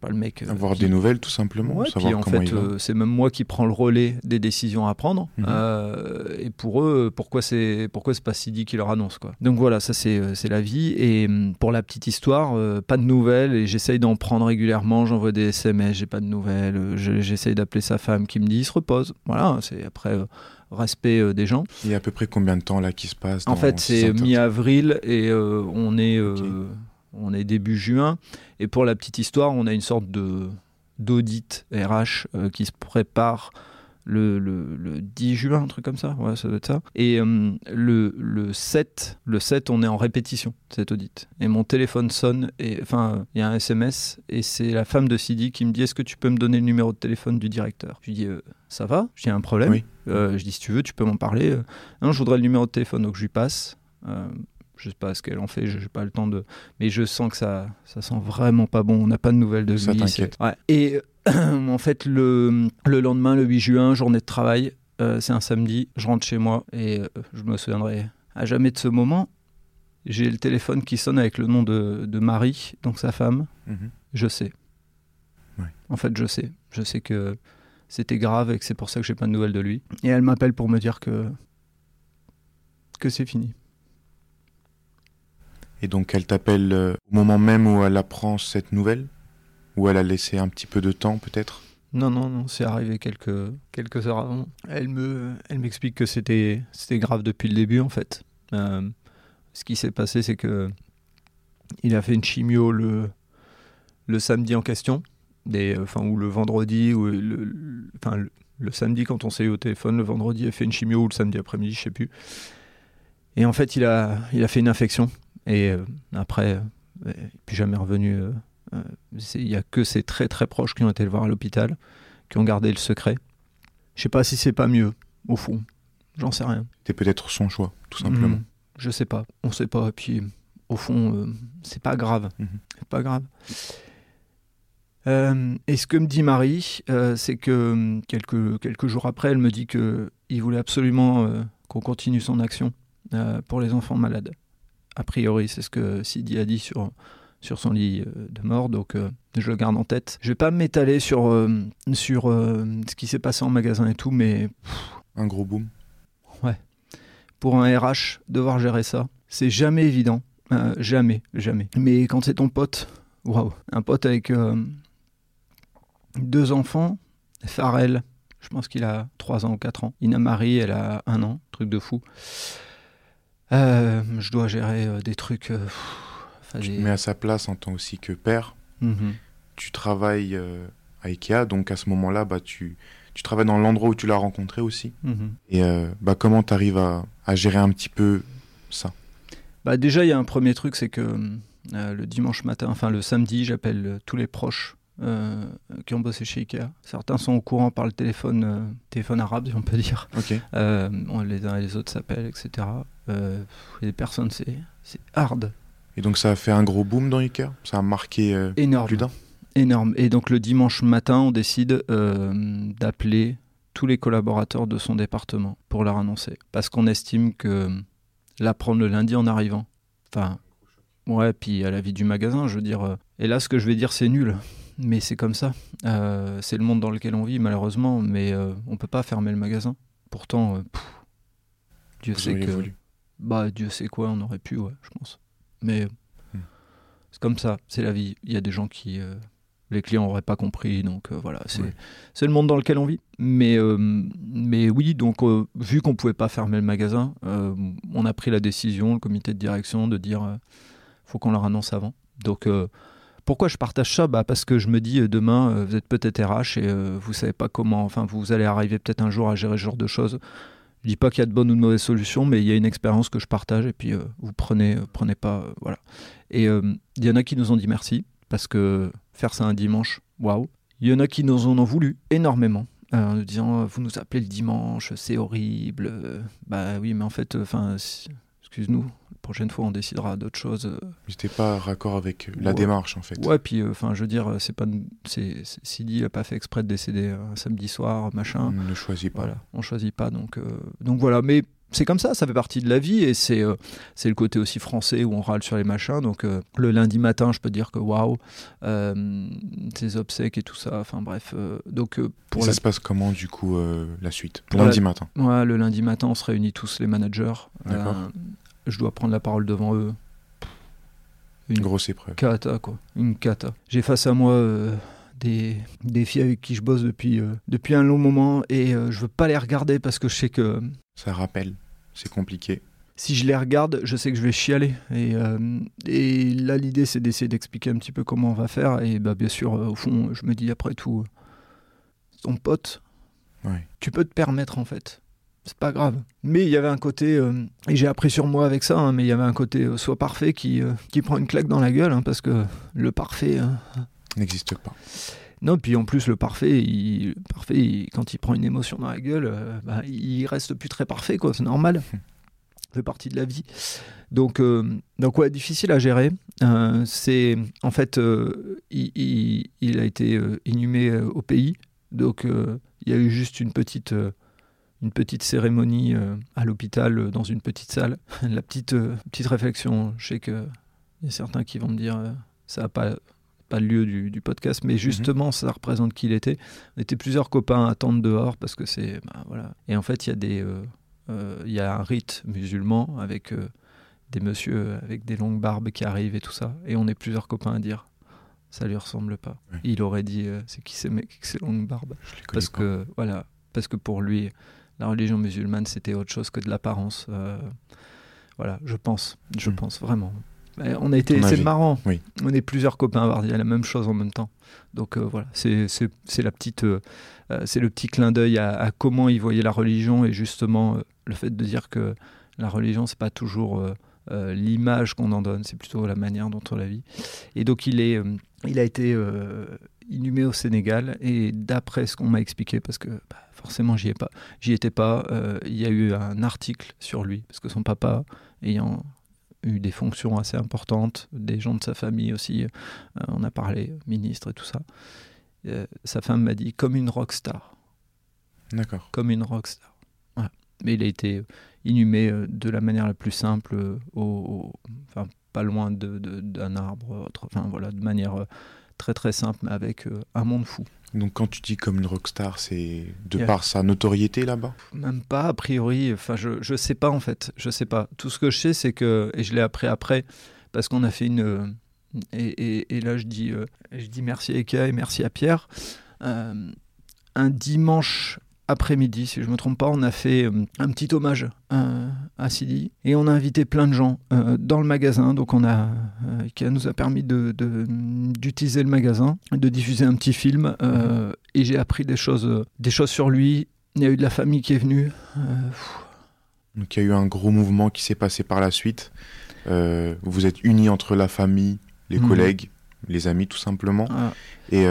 pas le mec. Avoir qui- des nouvelles, tout simplement. Ouais, savoir puis en fait, euh, c'est même moi qui prends le relais des décisions à prendre. Mhm. Euh, et pour eux, pourquoi c'est pourquoi c'est pas Sidi qui leur annonce quoi. Donc voilà, ça c'est c'est la vie. Et hum, pour la petite histoire, euh, pas de nouvelles. Et j'essaye d'en prendre régulièrement. J'envoie des SMS, j'ai pas de nouvelles. Je- J'essaye d'appeler sa femme qui me dit il se repose. Voilà, c'est après respect euh, des gens. Il y a à peu près combien de temps là qui se passe En fait, ces c'est mi-avril et euh, on est euh, on est début juin. Et pour la petite histoire, on a une sorte de d'audit RH qui se prépare le, le, le 10 juin, un truc comme ça. Ouais, ça doit être ça. Et euh, le, le 7, le 7, on est en répétition cet audit. Et mon téléphone sonne et enfin, il y a un SMS et c'est la femme de Sidi qui me dit est-ce que tu peux me donner le numéro de téléphone du directeur? Je lui dis euh, ça va J'ai un problème. Oui. Euh, je dis si tu veux, tu peux m'en parler. Euh, non, je voudrais le numéro de téléphone, donc je lui passe. Je sais pas ce qu'elle en fait, je n'ai pas le temps de. Mais je sens que ça, ça sent vraiment pas bon. On n'a pas de nouvelles de Ça lui. Ouais. Et en fait, le, le lendemain, le 8 juin, journée de travail, euh, c'est un samedi, je rentre chez moi et euh, je me souviendrai à jamais de ce moment. J'ai le téléphone qui sonne avec le nom de, de Marie, donc sa femme. Mhm. Je sais. Ouais. En fait, je sais. Je sais que c'était grave et que c'est pour ça que j'ai pas de nouvelles de lui. Et elle m'appelle pour me dire que que c'est fini. Et donc elle t'appelle euh, au moment même où elle apprend cette nouvelle? Ou elle a laissé un petit peu de temps peut-être? Non, non, non, c'est arrivé quelques, quelques heures avant. Elle me, elle m'explique que c'était, c'était grave depuis le début en fait. Euh, ce qui s'est passé, c'est que il a fait une chimio le, le samedi en question, des, enfin ou le vendredi ou le, enfin le, samedi quand on s'est eu au téléphone, le vendredi il a fait une chimio ou le samedi après-midi, je sais plus. Et en fait, il a, il a fait une infection et euh, après, euh, il n'est plus jamais revenu. Euh, Il y a que ses très très proches qui ont été le voir à l'hôpital, qui ont gardé le secret. Je sais pas si c'est pas mieux, au fond. J'en sais rien. C'était peut-être son choix, tout simplement. Mhm. Je sais pas. On sait pas. Et puis, au fond, euh, c'est pas grave. Mhm. C'est pas grave. Euh, et ce que me dit Marie, euh, c'est que euh, quelques, quelques jours après, elle me dit que il voulait absolument qu'on continue son action pour les enfants malades. A priori, c'est ce que Sidi a dit sur, sur son lit euh, de mort, donc euh, je le garde en tête. Je vais pas m'étaler sur, euh, sur euh, ce qui s'est passé en magasin et tout, mais Un gros boom. pour un RH, devoir gérer ça, c'est jamais évident. Jamais, jamais. Mais quand c'est ton pote, waouh, un pote avec deux enfants, Farrell, je pense qu'il a 3 ans ou 4 ans. Ina Marie, elle a un an, truc de fou. Je dois gérer des trucs. pff, enfin, Tu te mets à sa place en tant aussi que père. Mhm. Tu travailles euh, à Ikea, donc à ce moment-là, bah, tu, tu travailles dans l'endroit où tu l'as rencontré aussi. Mhm. Et euh, bah, comment tu arrives à, à gérer un petit peu ça? Bah déjà, il y a un premier truc, c'est que euh, le dimanche matin, enfin le samedi, j'appelle tous les proches euh, qui ont bossé chez Ikea. Certains sont au courant par le téléphone, euh, téléphone arabe, si on peut dire. Ok. Euh, on- les uns et les autres s'appellent, etc. Les personnes, c'est hard, Et donc ça a fait un gros boom dans Ikea Ça a marqué euh, énorme. plus d'un? Énorme. Et donc le dimanche matin, on décide euh, d'appeler tous les collaborateurs de son département pour leur annoncer. Parce qu'on estime que l'apprendre le lundi en arrivant, enfin, ouais, puis à la vie du magasin, je veux dire. euh, et là, ce que je vais dire, c'est nul. Mais c'est comme ça. Euh, c'est le monde dans lequel on vit, malheureusement. Mais euh, on peut pas fermer le magasin. Pourtant, euh, pff, Dieu Vous sait que. voulu. Bah, Dieu sait quoi, on aurait pu, ouais, je pense. Mais Hmm. c'est comme ça, c'est la vie. Il y a des gens qui. euh, les clients n'auraient pas compris, donc euh, voilà, c'est le monde dans lequel on vit. Mais, euh, mais oui, donc vu qu'on pouvait pas fermer le magasin, on a pris la décision, le comité de direction, de dire faut qu'on leur annonce avant. Donc pourquoi je partage ça? Bah Parce que je me dis, demain, vous êtes peut-être RH et vous savez pas comment, enfin, vous allez arriver peut-être un jour à gérer ce genre de choses. Je dis pas qu'il y a de bonnes ou de mauvaises solutions, mais il y a une expérience que je partage et puis euh, vous prenez, euh, prenez pas, euh, voilà. Et il y en a qui nous ont dit merci parce que faire ça un dimanche, waouh. Il y en a qui nous en ont voulu énormément. en nous disant vous nous appelez le dimanche, c'est horrible. Bah oui, mais en fait, enfin, excuse-nous, prochaine fois on décidera d'autres choses. euh, J'étais pas raccord avec euh, la Ouais. démarche en fait. Ouais, puis enfin, je veux dire, c'est pas, c'est, Sidi a pas fait exprès de décéder un samedi soir, machin. On ne choisit pas. Voilà, on choisit pas, donc, euh, donc voilà. Mais c'est comme ça, ça fait partie de la vie et c'est euh, c'est le côté aussi français où on râle sur les machins. Donc euh, le lundi matin, je peux dire que waouh, euh, tes obsèques et tout ça. Enfin bref, euh, donc euh, pour ça la- se passe comment du coup euh, la suite? Pour Lundi la- matin. ouais, le lundi matin, on se réunit tous les managers. Euh, je dois prendre la parole devant eux. Une Grosse épreuve. cata quoi, une cata. J'ai face à moi euh, des, des filles avec qui je bosse depuis euh, depuis un long moment et euh, je veux pas les regarder parce que je sais que Ça rappelle, c'est compliqué. si je les regarde, je sais que je vais chialer. Et, euh, et là, l'idée, c'est d'essayer d'expliquer un petit peu comment on va faire. Et bah, bien sûr, euh, au fond, je me dis après tout, euh, ton pote, Ouais. tu peux te permettre en fait. C'est pas grave. Mais il y avait un côté, euh, et j'ai appris sur moi avec ça, hein, mais il y avait un côté euh, soit parfait qui, euh, qui prend une claque dans la gueule, hein, parce que le parfait. N'existe pas. non, puis en plus, le parfait, il, le parfait il- quand il prend une émotion dans la gueule, bah, il reste plus très parfait, quoi. C'est normal. Ça fait partie de la vie. Donc, donc ouais, difficile à gérer. C'est en fait, il, il- il a été inhumé au pays. Donc, il y a eu juste une petite, une petite cérémonie euh, à l'hôpital, euh, dans une petite salle. la petite, euh, petite réflexion. Je sais que il y a certains qui vont me dire, ça n'a pas pas le lieu du, du podcast, mais justement, ça représente qui il était. On était plusieurs copains à attendre dehors parce que c'est. bah, voilà. Et en fait, il y, a des, euh, euh, y a un rite musulman avec euh, des messieurs avec des longues barbes qui arrivent et tout ça. Et on est plusieurs copains à dire ça lui ressemble pas. Il aurait dit c'est qui ces mecs avec ces longues barbes? Parce pas. que voilà parce que pour lui la religion musulmane c'était autre chose que de l'apparence euh, voilà je pense je Mm. pense vraiment on a été c'est marrant Oui. on est plusieurs copains à avoir dit la même chose en même temps donc euh, voilà c'est la petite euh, c'est le petit clin d'œil à, à comment il voyait la religion et justement le fait de dire que la religion c'est pas toujours l'image qu'on en donne, c'est plutôt la manière dont on la vit. Et donc il, est, il a été inhumé au Sénégal et d'après ce qu'on m'a expliqué, parce que bah, forcément j'y ai pas, j'y étais pas, euh, il y a eu un article sur lui parce que son papa ayant eu des fonctions assez importantes, des gens de sa famille aussi, euh, on a parlé ministre et tout ça. Euh, sa femme m'a dit comme une rockstar D'accord. comme une rockstar. Voilà. Mais il a été inhumé de la manière la plus simple, au, au- enfin pas loin de- de- d'un arbre, autre- enfin voilà, de manière très très simple, mais avec euh, un monde fou. Donc quand tu dis comme une rockstar, c'est de Yeah. par sa notoriété là-bas? Même pas a priori, enfin je, je sais pas en fait, je sais pas. Tout ce que je sais c'est que, et je l'ai appris après, parce qu'on a fait une... euh, et, et- et là je dis, euh, je dis merci à Eka et merci à Pierre. Euh, un dimanche après-midi, si je me trompe pas, on a fait euh, un petit hommage euh, à Sidi et on a invité plein de gens euh, dans le magasin. Donc on a, euh, Ikea nous a permis de- de- d'utiliser le magasin, de diffuser un petit film et j'ai appris des choses, des choses sur lui. Il y a eu de la famille qui est venue. Donc il y a eu un gros mouvement qui s'est passé par la suite. Vous êtes unis entre la famille, les Mhm. collègues, les amis tout simplement. ah. Et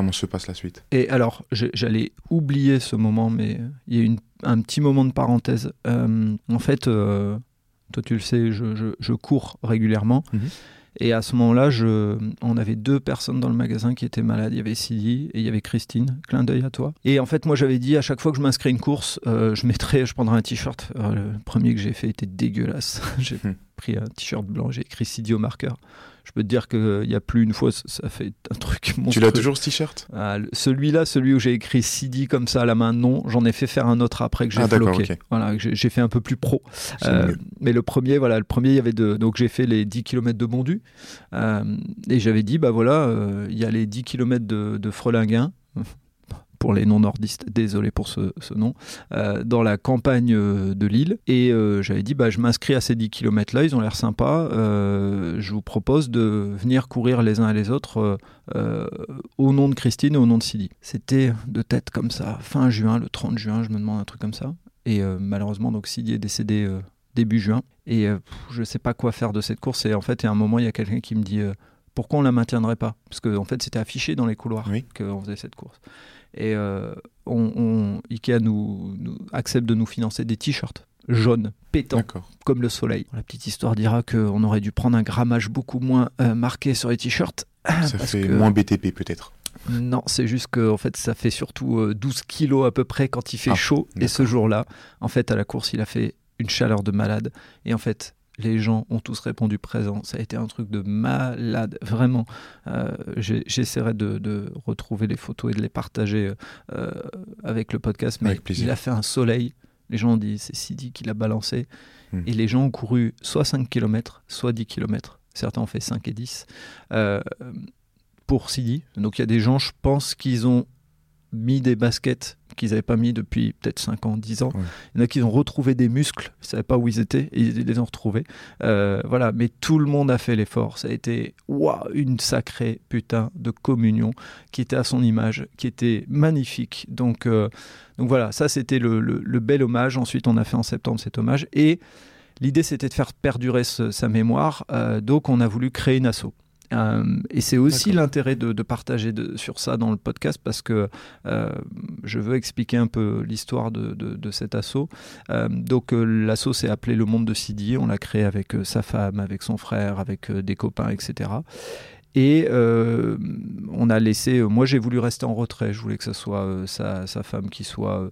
comment se passe la suite Et alors, j'allais oublier ce moment, mais il y a eu une- un petit moment de parenthèse. Euh, en fait, euh, toi tu le sais, je, je- je cours régulièrement. Mhm. Et à ce moment-là, on avait deux personnes dans le magasin qui étaient malades. Il y avait Sidi et il y avait Christine. Clin d'œil à toi. Et en fait, moi, j'avais dit à chaque fois que je m'inscris une course, euh, je mettrais, je prendrais un t-shirt. Euh, le premier que j'ai fait était dégueulasse. j'ai Mhm. pris un t-shirt blanc, j'ai écrit Sidi au marqueur. Je peux te dire qu'il n'y a plus une fois, ça- fait un truc Tu monstrueux. l'as toujours ce t-shirt? Ah, celui-là, celui où j'ai écrit CD comme ça à la main, non. J'en ai fait faire un autre après que j'ai Ah, ok. Voilà, j'ai fait un peu plus pro. Euh, mais le premier, voilà, le premier, il y avait de, donc j'ai fait les 10 km de Bondu Euh, et j'avais dit, bah voilà, euh, il y a les 10 km de, de Frelinguin. Pour les non-nordistes, désolé pour ce, ce nom, euh, dans la campagne euh, de Lille. Et euh, j'avais dit, bah, je m'inscris à ces 10 km-là, ils ont l'air sympas. je vous propose de venir courir les uns et les autres au nom de Christine et au nom de Sidi. C'était de tête comme ça, fin juin, le 30 juin, je me demande un truc comme ça. Et malheureusement, donc Sidi est décédé début juin. Et euh, je sais pas quoi faire de cette course. Et en fait, a un moment, il y a quelqu'un qui me dit euh, pourquoi on la maintiendrait pas? Parce qu'en en fait, c'était affiché dans les couloirs Oui. qu'on faisait cette course. Et euh, on, on- Ikea nous, nous accepte de nous financer des t-shirts jaunes, pétants, comme le soleil. La petite histoire dira qu'on aurait dû prendre un grammage beaucoup moins euh, marqué sur les t-shirts. Ça Parce fait que- moins BTP peut-être. Non, c'est juste que en fait, ça fait surtout 12 kilos à peu près quand il fait Ah, chaud. Et ce jour-là, en fait, à la course, il a fait une chaleur de malade. Et en fait, les gens ont tous répondu présent. Ça a été un truc de malade, vraiment. Euh, J'essaierai de, de retrouver les photos et de les partager euh, avec le podcast. Mais Avec plaisir. il a fait un soleil. Les gens ont dit c'est Sidi qui l'a balancé. Hmm. Et les gens ont couru soit 5 km, soit 10 km. Certains ont fait 5 et 10 euh, pour Sidi. Donc il y a des gens, je pense, qu'ils ont mis des baskets qu'ils n'avaient pas mis depuis peut-être 5 ans, 10 ans. Ouais. Il y en a qui ont retrouvé des muscles, ils ne savaient pas où ils étaient, et ils les ont retrouvés. Euh, voilà, mais tout le monde a fait l'effort. Ça a été une sacrée putain de communion qui était à son image, qui était magnifique. Donc, euh, donc voilà, ça c'était le, le- le bel hommage. Ensuite, on a fait en septembre cet hommage. Et l'idée c'était de faire perdurer ce- sa mémoire. Euh, donc on a voulu créer une asso. Euh, et c'est aussi l'intérêt de, de partager de- sur ça dans le podcast parce que euh, je veux expliquer un peu l'histoire de, cet assaut. Euh, donc l'assaut s'est appelé Le Monde de Sidi. On l'a créé avec sa femme, avec son frère, avec des copains, etc. Et euh, on a laissé. euh, moi, j'ai voulu rester en retrait. Je voulais que ce soit euh, sa, sa femme qui soit.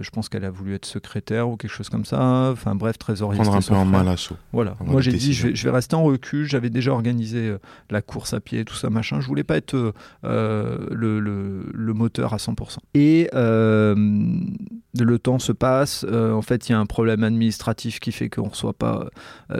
je pense qu'elle a voulu être secrétaire ou quelque chose comme ça. Enfin bref, trésorier. Prendre un peu en main l'assaut. Voilà. Moi, j'ai dit, je vais, je vais rester en recul. J'avais déjà organisé la course à pied, tout ça, machin. Je voulais pas être le, le- le moteur à 100%. Et le temps se passe. En fait, il y a un problème administratif qui fait qu'on ne reçoit pas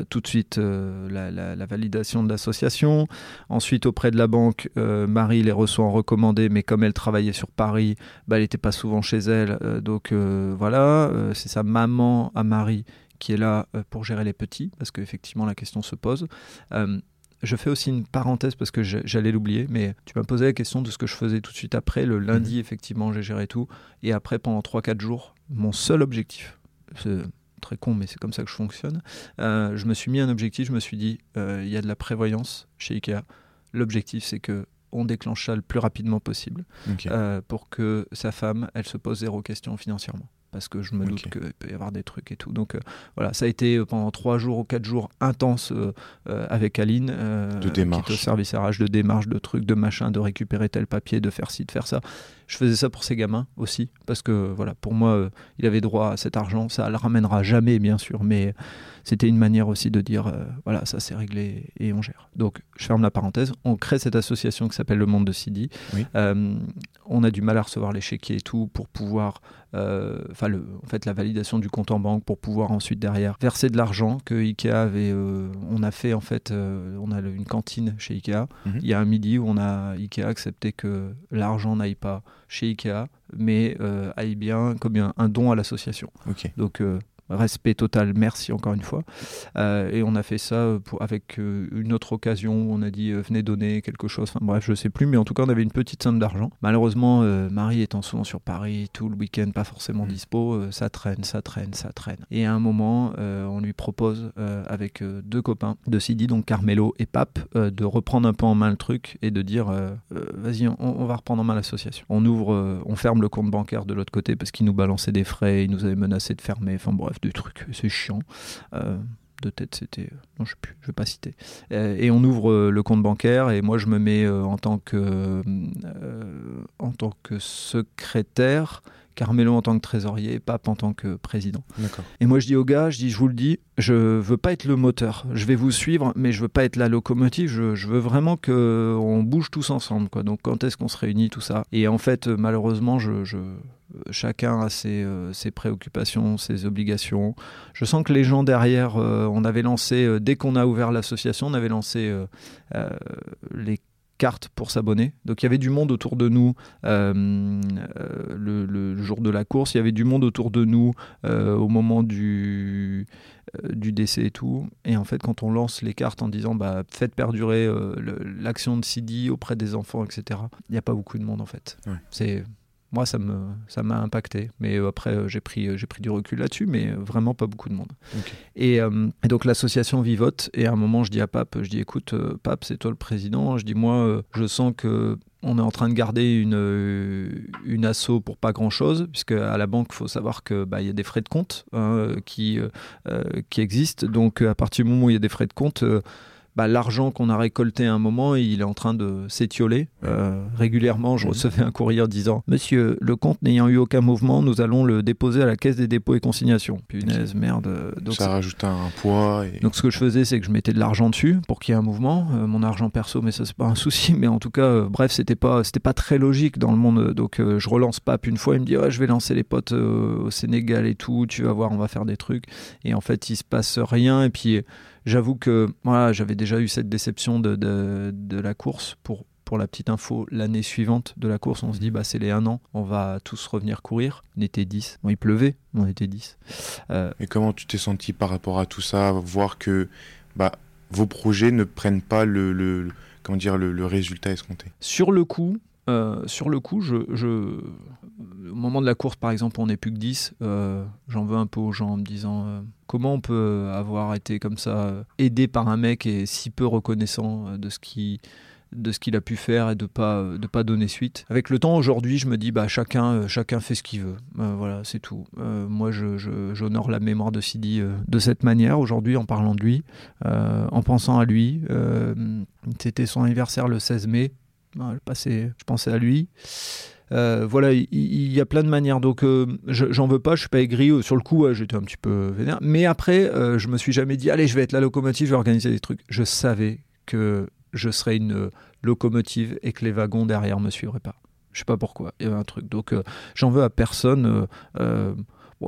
tout de suite la, la- la validation de l'association. Ensuite, auprès de la banque, euh, Marie les reçoit en recommandé, mais comme elle travaillait sur Paris, bah, elle n'était pas souvent chez elle. Euh, donc euh, voilà, c'est sa maman à Marie qui est là pour gérer les petits, parce qu'effectivement la question se pose. Je fais aussi une parenthèse parce que j'allais l'oublier, mais tu m'as posé la question de ce que je faisais tout de suite après. Le lundi, effectivement, j'ai géré tout. Et après, pendant 3-4 jours, mon seul objectif, c'est très con, mais c'est comme ça que je fonctionne, euh, je me suis mis un objectif, je me suis dit, euh, il y a de la prévoyance chez Ikea. L'objectif, c'est que on déclenche ça le plus rapidement possible euh, pour que sa femme, elle se pose zéro question financièrement. Parce que je me doute qu'il peut y avoir des trucs et tout. Donc euh, voilà, ça a été euh, pendant trois jours ou quatre jours intense euh, avec Aline. De démarche. Qui est au service RH, de démarche, de trucs, de machin, de récupérer tel papier, de faire ci, de faire ça. Je faisais ça pour ses gamins aussi. Parce que voilà, pour moi, euh, il avait droit à cet argent. Ça le ramènera jamais, bien sûr. Mais c'était une manière aussi de dire euh, voilà, ça c'est réglé et on gère. Donc je ferme la parenthèse. On crée cette association qui s'appelle Le Monde de Sidi. Oui. Euh, on a du mal à recevoir les chéquiers et tout pour pouvoir, enfin, en fait, la validation du compte en banque pour pouvoir ensuite derrière verser de l'argent que Ikea avait. on a fait en fait, on a le- une cantine chez Ikea. Mhm. Il y a un midi où on a Ikea accepté que l'argent n'aille pas chez Ikea, mais euh, aille bien comme un, un don à l'association. Donc euh, respect total, merci encore une fois. Euh, et on a fait ça euh, pour, avec euh, une autre occasion où on a dit euh, venez donner quelque chose. Enfin bref, je sais plus, mais en tout cas on avait une petite somme d'argent. Malheureusement, Marie étant souvent sur Paris, tout le week-end pas forcément Mm. dispo, ça traîne, ça traîne, ça traîne. Et à un moment, on lui propose avec deux copains de Sidi, donc Carmelo et Pape, de reprendre un peu en main le truc et de dire vas-y, on, on va reprendre en main l'association. On ouvre, on ferme le compte bancaire de l'autre côté parce qu'il nous balançait des frais, il nous avait menacé de fermer. Enfin bref, des trucs, c'est chiant. Euh, de tête, c'était. Non, je sais plus, je vais pas citer. Euh, et on ouvre euh, le compte bancaire et moi je me mets euh, en tant que euh, en tant que secrétaire, Carmelo en tant que trésorier, Pape en tant que président. Et moi je dis aux gars, je dis, je vous le dis, je veux pas être le moteur. Je vais vous suivre, mais je veux pas être la locomotive. Je, je veux vraiment que on bouge tous ensemble. Quoi. Donc quand est-ce qu'on se réunit, tout ça? Et en fait, euh, malheureusement, je, je- chacun a ses, euh, ses préoccupations, ses obligations. Je sens que les gens derrière, euh, on avait lancé, euh, dès qu'on a ouvert l'association, on avait lancé euh, euh, les cartes pour s'abonner. Donc il y avait du monde autour de nous euh, euh, le, le jour de la course, il y avait du monde autour de nous euh, au moment du, euh, du décès et tout. Et en fait, quand on lance les cartes en disant bah, faites perdurer euh, l'action de Sidi auprès des enfants, etc., il n'y a pas beaucoup de monde en fait. Ouais. C'est moi, ça me ça m'a impacté. Mais euh, après, euh, j'ai pris euh, j'ai pris du recul là-dessus, mais vraiment pas beaucoup de monde. Et, euh, et donc l'association vivote. Et à un moment, je dis à Pape, je dis écoute, euh, Pape, c'est toi le président. Je dis moi, je sens que on est en train de garder une, une asso pour pas grand chose, puisque à la banque, il faut savoir que bah, y a des frais de compte hein, qui, euh, qui existent. Donc à partir du moment où il y a des frais de compte, bah, l'argent qu'on a récolté à un moment, il est en train de s'étioler. Euh, régulièrement, je recevais un courrier disant Monsieur, le compte n'ayant eu aucun mouvement, nous allons le déposer à la caisse des dépôts et consignations. Punaise, merde. Donc, ça rajoute un poids. Donc, ce que je faisais, c'est que je mettais de l'argent dessus pour qu'il y ait un mouvement. Euh, mon argent perso, mais ça, c'est pas un souci. Mais en tout cas, euh, bref, c'était pas, c'était pas très logique dans le monde. Donc, je relance pas. Puis une fois, il me dit Je vais lancer les potes au Sénégal et tout. Tu vas voir, on va faire des trucs. Et en fait, il se passe rien. Et puis J'avoue que voilà, j'avais déjà eu cette déception de, de, la course. Pour, pour la petite info, l'année suivante de la course, on se dit bah c'est les un an, on va tous revenir courir. On était 10. Bon, il pleuvait, on était 10. Euh, Et comment tu t'es senti par rapport à tout ça Voir que bah, vos projets ne prennent pas le, le comment dire, le, le résultat escompté? Sur le coup, euh, sur le coup, je, au moment de la course, par exemple, on n'est plus que 10. Euh, j'en veux un peu aux gens en me disant comment on peut avoir été comme ça, aidé par un mec et si peu reconnaissant de ce qui de ce qu'il a pu faire et de pas de pas donner suite. Avec le temps aujourd'hui, je me dis bah chacun chacun fait ce qu'il veut. voilà, c'est tout. moi, j'honore la mémoire de Sidi de cette manière aujourd'hui en parlant de lui, en pensant à lui. C'était son anniversaire le 16 mai je pensais à lui. Euh, voilà, il y, a plein de manières. Donc, euh, j'en veux pas, je suis pas aigri. Euh, sur le coup, j'étais un petit peu vénère. Mais après, je me suis jamais dit, allez, je vais être la locomotive, je vais organiser des trucs. Je savais que je serais une locomotive et que les wagons derrière me suivraient pas. Je sais pas pourquoi. Il y avait un truc. Donc, j'en veux à personne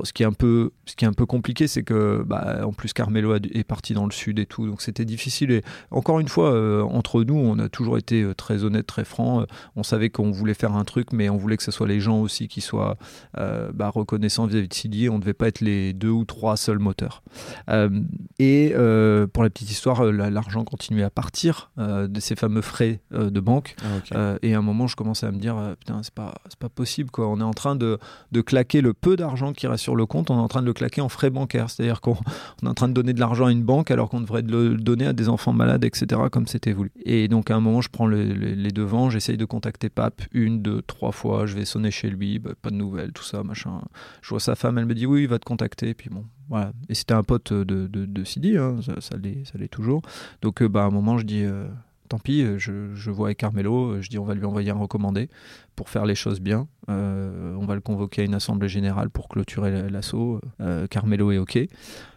ce, qui est un peu, ce qui est un peu compliqué, c'est que, bah, en plus, Carmelo est parti dans le sud et tout, donc c'était difficile. Et encore une fois, euh, entre nous, on a toujours été euh, très honnête, très franc. Euh, on savait qu'on voulait faire un truc, mais on voulait que ce soit les gens aussi qui soient bah, reconnaissants vis-à-vis de Sidi. On ne devait pas être les deux ou trois seuls moteurs. et pour la petite histoire, l'argent continuait à partir de ces fameux frais de banque. Ah, et à un moment, je commençais à me dire, putain, c'est pas, pas possible, quoi. On est en train de, de claquer le peu d'argent qui reste sur le compte, on est en train de le claquer en frais bancaires. C'est-à-dire qu'on est en train de donner de l'argent à une banque alors qu'on devrait le donner à des enfants malades, etc., comme c'était voulu. Et donc à un moment, je prends les devants, j'essaye de contacter Pape une, deux, trois fois, je vais sonner chez lui, bah, pas de nouvelles, tout ça, machin. Je vois sa femme, elle me dit oui, il va te contacter, puis bon, voilà. Et c'était un pote de, de, Sidi, hein, ça, ça l'est toujours. Donc euh, bah, à un moment, je dis... Euh, tant pis, euh, je, vois avec Carmelo, euh, je dis on va lui envoyer un recommandé pour faire les choses bien. Euh, on va le convoquer à une assemblée générale pour clôturer l'assaut. Carmelo est OK.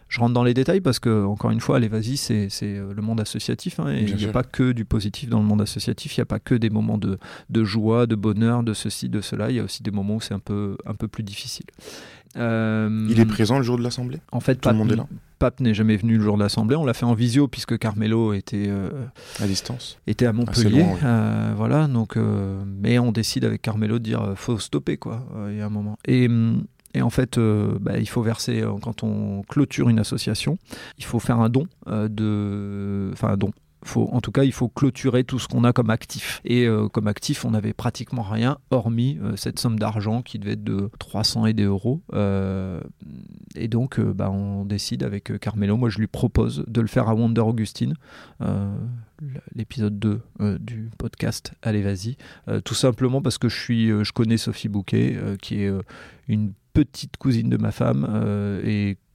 Je rentre dans les détails parce que, encore une fois, allez, vas-y, c'est le monde associatif. Hein, il n'y a pas que du positif dans le monde associatif. Il n'y a pas que des moments de, de, joie, de bonheur, de ceci, de cela. Il y a aussi des moments où c'est un peu, un peu plus difficile. il est présent le jour de l'assemblée? En fait, tout le monde est là? Pape n'est jamais venu le jour de l'Assemblée. On l'a fait en visio puisque Carmelo était euh, à distance, était à Montpellier. Euh, voilà, donc euh, mais on décide avec Carmelo de dire faut stopper quoi. Il y a un moment. Et, et en fait, bah, il faut verser quand on clôture une association, il faut faire un don de, enfin un don faut, en tout cas, il faut clôturer tout ce qu'on a comme actif. Et euh, comme actif, on n'avait pratiquement rien, hormis euh, cette somme d'argent qui devait être de 300 et des euros. Euh, et donc, bah, on décide avec Carmelo, moi je lui propose de le faire à Wonder Augustine, l'épisode 2 du podcast Allez Vas-y. tout simplement parce que je, suis, je connais Sophie Bouquet, qui est une petite cousine de ma femme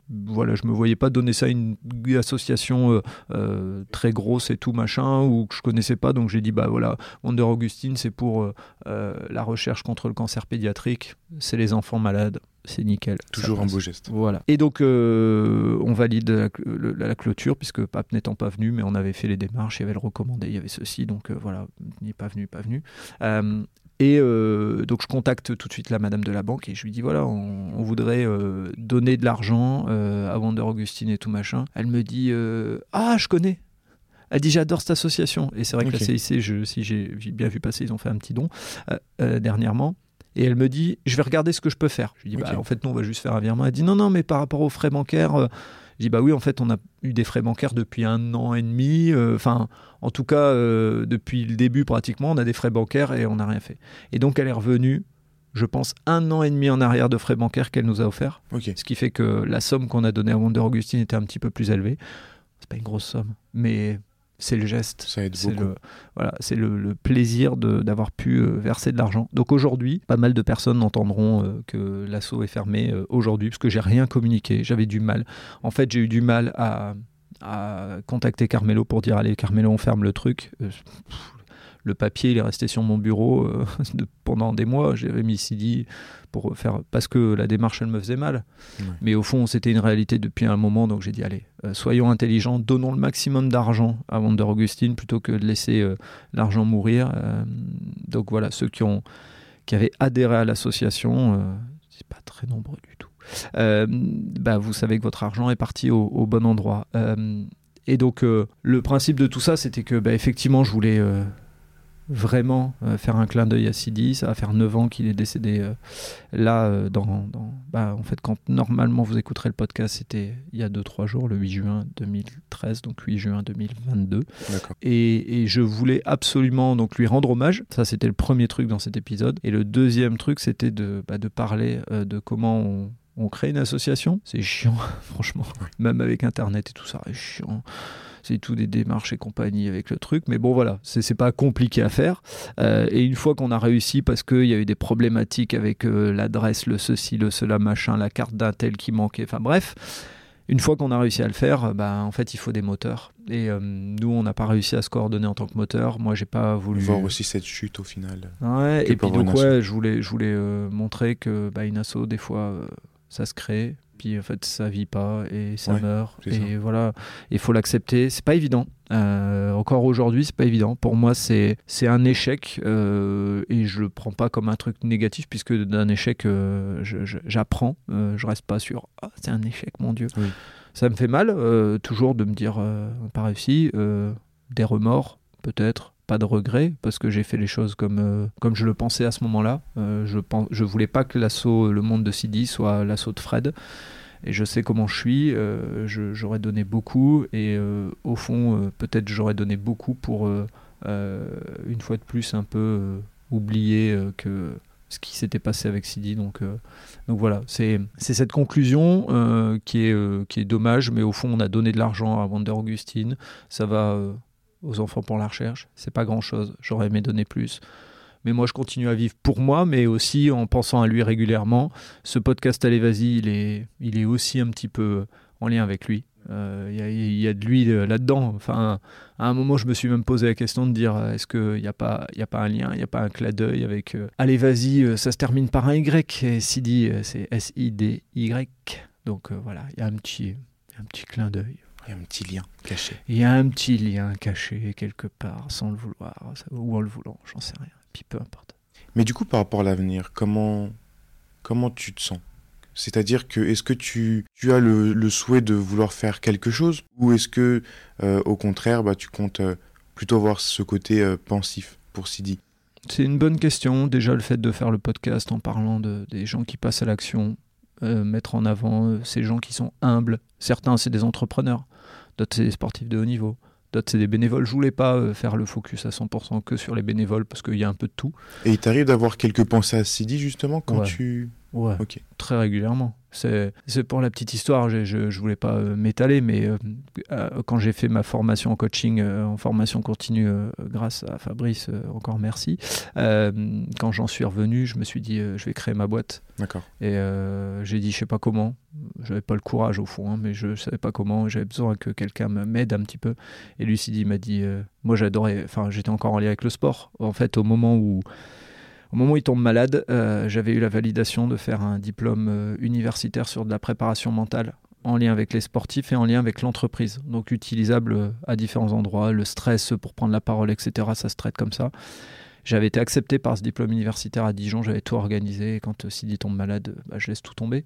voilà, je me voyais pas donner ça à une association euh, euh, très grosse et tout machin ou que je connaissais pas, donc j'ai dit bah voilà, Wonder Augustine c'est pour euh, la recherche contre le cancer pédiatrique, c'est les enfants malades, c'est nickel. Toujours un beau geste. Voilà. Et donc on valide la, clôture puisque Pape n'étant pas venu, mais on avait fait les démarches, il y avait le recommandé, il y avait ceci, donc voilà, il n'est pas venu, pas venu. Et euh, donc je contacte tout de suite la madame de la banque et je lui dis voilà, on, voudrait euh, donner de l'argent euh, à Wonder Augustine et tout machin. Elle me dit ah je connais. Elle dit j'adore cette association et c'est vrai que la CIC, je, si j'ai bien vu passer, ils ont fait un petit don dernièrement. Et elle me dit, je vais regarder ce que je peux faire. Je lui dis, bah, en fait, non, on va juste faire un virement. Elle dit, non, non, mais par rapport aux frais bancaires, je dis bah oui, en fait, on a eu des frais bancaires depuis un an et demi. Euh, enfin, en tout cas, euh, depuis le début pratiquement, on a des frais bancaires et on n'a rien fait. Et donc, elle est revenue. Je pense un an et demi en arrière de frais bancaires qu'elle nous a offert. Ce qui fait que la somme qu'on a donnée à Wonder Augustine était un petit peu plus élevée. C'est pas une grosse somme, mais c'est le geste. Ça aide beaucoup. Le, voilà, c'est le, plaisir d'avoir pu euh, verser de l'argent. Donc aujourd'hui, pas mal de personnes entendront euh, que l'assaut est fermé euh, aujourd'hui parce que j'ai rien communiqué. J'avais du mal. En fait, j'ai eu du mal à, à contacter Carmelo pour dire allez Carmelo on ferme le truc. Le papier il est resté sur mon bureau euh, pendant des mois. J'avais mis CD pour faire parce que la démarche elle me faisait mal. Mais au fond c'était une réalité depuis un moment donc j'ai dit allez soyons intelligents, donnons le maximum d'argent à Wonder Augustine plutôt que de laisser l'argent mourir. donc voilà ceux qui ont qui avaient adhéré à l'association, c'est pas très nombreux du tout. Euh, bah, vous savez que votre argent est parti au, bon endroit. Euh, et donc, euh, le principe de tout ça, c'était que, bah, effectivement, je voulais vraiment faire un clin d'œil à Sidi. Ça va faire 9 ans qu'il est décédé là, dans, bah, en fait, quand normalement vous écouterez le podcast, c'était il y a 2-3 jours, le 8 juin 2013, donc 8 juin 2022. Et, et, je voulais absolument donc lui rendre hommage. Ça, c'était le premier truc dans cet épisode. Et le deuxième truc, c'était de, bah, de parler de comment on, on crée une association, c'est chiant, franchement. Même avec Internet et tout ça, c'est chiant. C'est tout des démarches et compagnie avec le truc. Mais bon, voilà, c'est pas compliqué à faire. Euh, et une fois qu'on a réussi, parce qu'il y a eu des problématiques avec euh, l'adresse, le ceci, le cela, machin, la carte d'un tel qui manquait, enfin bref. Une fois qu'on a réussi à le faire, bah, en fait, il faut des moteurs. Et euh, nous, on n'a pas réussi à se coordonner en tant que moteur. Moi, j'ai pas voulu. Voir aussi cette chute au final. Ouais, et puis donc, ouais, je voulais, je voulais montrer que bah, une asso, des fois, ça se crée, puis en fait ça vit pas et ça meurt. Et voilà, il faut l'accepter. C'est pas évident. Euh, encore aujourd'hui, c'est pas évident. Pour moi, c'est c'est un échec euh, et je le prends pas comme un truc négatif puisque d'un échec, euh, j'apprends. Je, reste pas sur ah, c'est un échec, mon Dieu. Ça me fait mal toujours de me dire pas réussi, des remords peut-être pas de regret parce que j'ai fait les choses comme, euh, comme je le pensais à ce moment-là. Euh, je, pense, je voulais pas que l'assaut Le Monde de Sidi soit l'assaut de Fred. Et je sais comment je suis, euh, j'aurais donné beaucoup et au fond, peut-être j'aurais donné beaucoup pour, une fois de plus, un peu oublier que ce qui s'était passé avec Sidi. Donc, donc voilà, c'est cette conclusion qui, est, qui est dommage, mais au fond, on a donné de l'argent à Wonder Augustine. Ça va aux enfants pour la recherche. C'est pas grand chose. J'aurais aimé donner plus. Mais moi, je continue à vivre pour moi, mais aussi en pensant à lui régulièrement. Ce podcast Allez Vas-y, il est, il est aussi un petit peu en lien avec lui. Euh, il y, a de lui euh, là-dedans. Enfin, à un moment, je me suis même posé la question de dire euh, est-ce qu'il n'y a, pas, a pas un lien, il n'y a pas un clin d'œil avec Allez, vas-y, ça se termine par un Y. Et c'est S-I-D-Y. Donc voilà, il y a un petit, un petit clin d'œil. Il y a un petit lien caché. Il y a un petit lien caché quelque part, sans le vouloir, ou en le voulant, j'en sais rien. Puis peu importe. Mais du coup, par rapport à l'avenir, comment, comment tu te sens? C'est-à-dire que est-ce que tu, tu as le, souhait de vouloir faire quelque chose? Ou est-ce que euh, au contraire bah, tu comptes euh, plutôt avoir ce côté euh, pensif pour Sidi? C'est une bonne question. Déjà le fait de faire le podcast en parlant de, des gens qui passent à l'action, mettre en avant ces gens qui sont humbles. Certains c'est des entrepreneurs, d'autres c'est des sportifs de haut niveau, d'autres c'est des bénévoles. Je voulais pas euh, faire le focus à 100% que sur les bénévoles parce qu'il y a un peu de tout. Et il t'arrive d'avoir quelques pensées à Sidi justement quand tu... Ouais, très régulièrement. C'est pour la petite histoire, je ne voulais pas euh, m'étaler, mais euh, euh, quand j'ai fait ma formation en coaching, en formation continue, grâce à Fabrice, encore merci, quand j'en suis revenu, je me suis dit, je vais créer ma boîte. D'accord. Et j'ai dit, je sais pas comment, j'avais pas le courage au fond, hein, mais je savais pas comment, j'avais besoin que quelqu'un m'aide un petit peu. Et Lucidi m'a dit, moi j'adorais, enfin j'étais encore en lien avec le sport. En fait, au moment où au moment où il tombe malade, euh, j'avais eu la validation de faire un diplôme euh, universitaire sur de la préparation mentale en lien avec les sportifs et en lien avec l'entreprise. Donc utilisable euh, à différents endroits. Le stress pour prendre la parole, etc., ça se traite comme ça. J'avais été accepté par ce diplôme universitaire à Dijon, j'avais tout organisé. Et quand Sidi tombe malade, bah, je laisse tout tomber.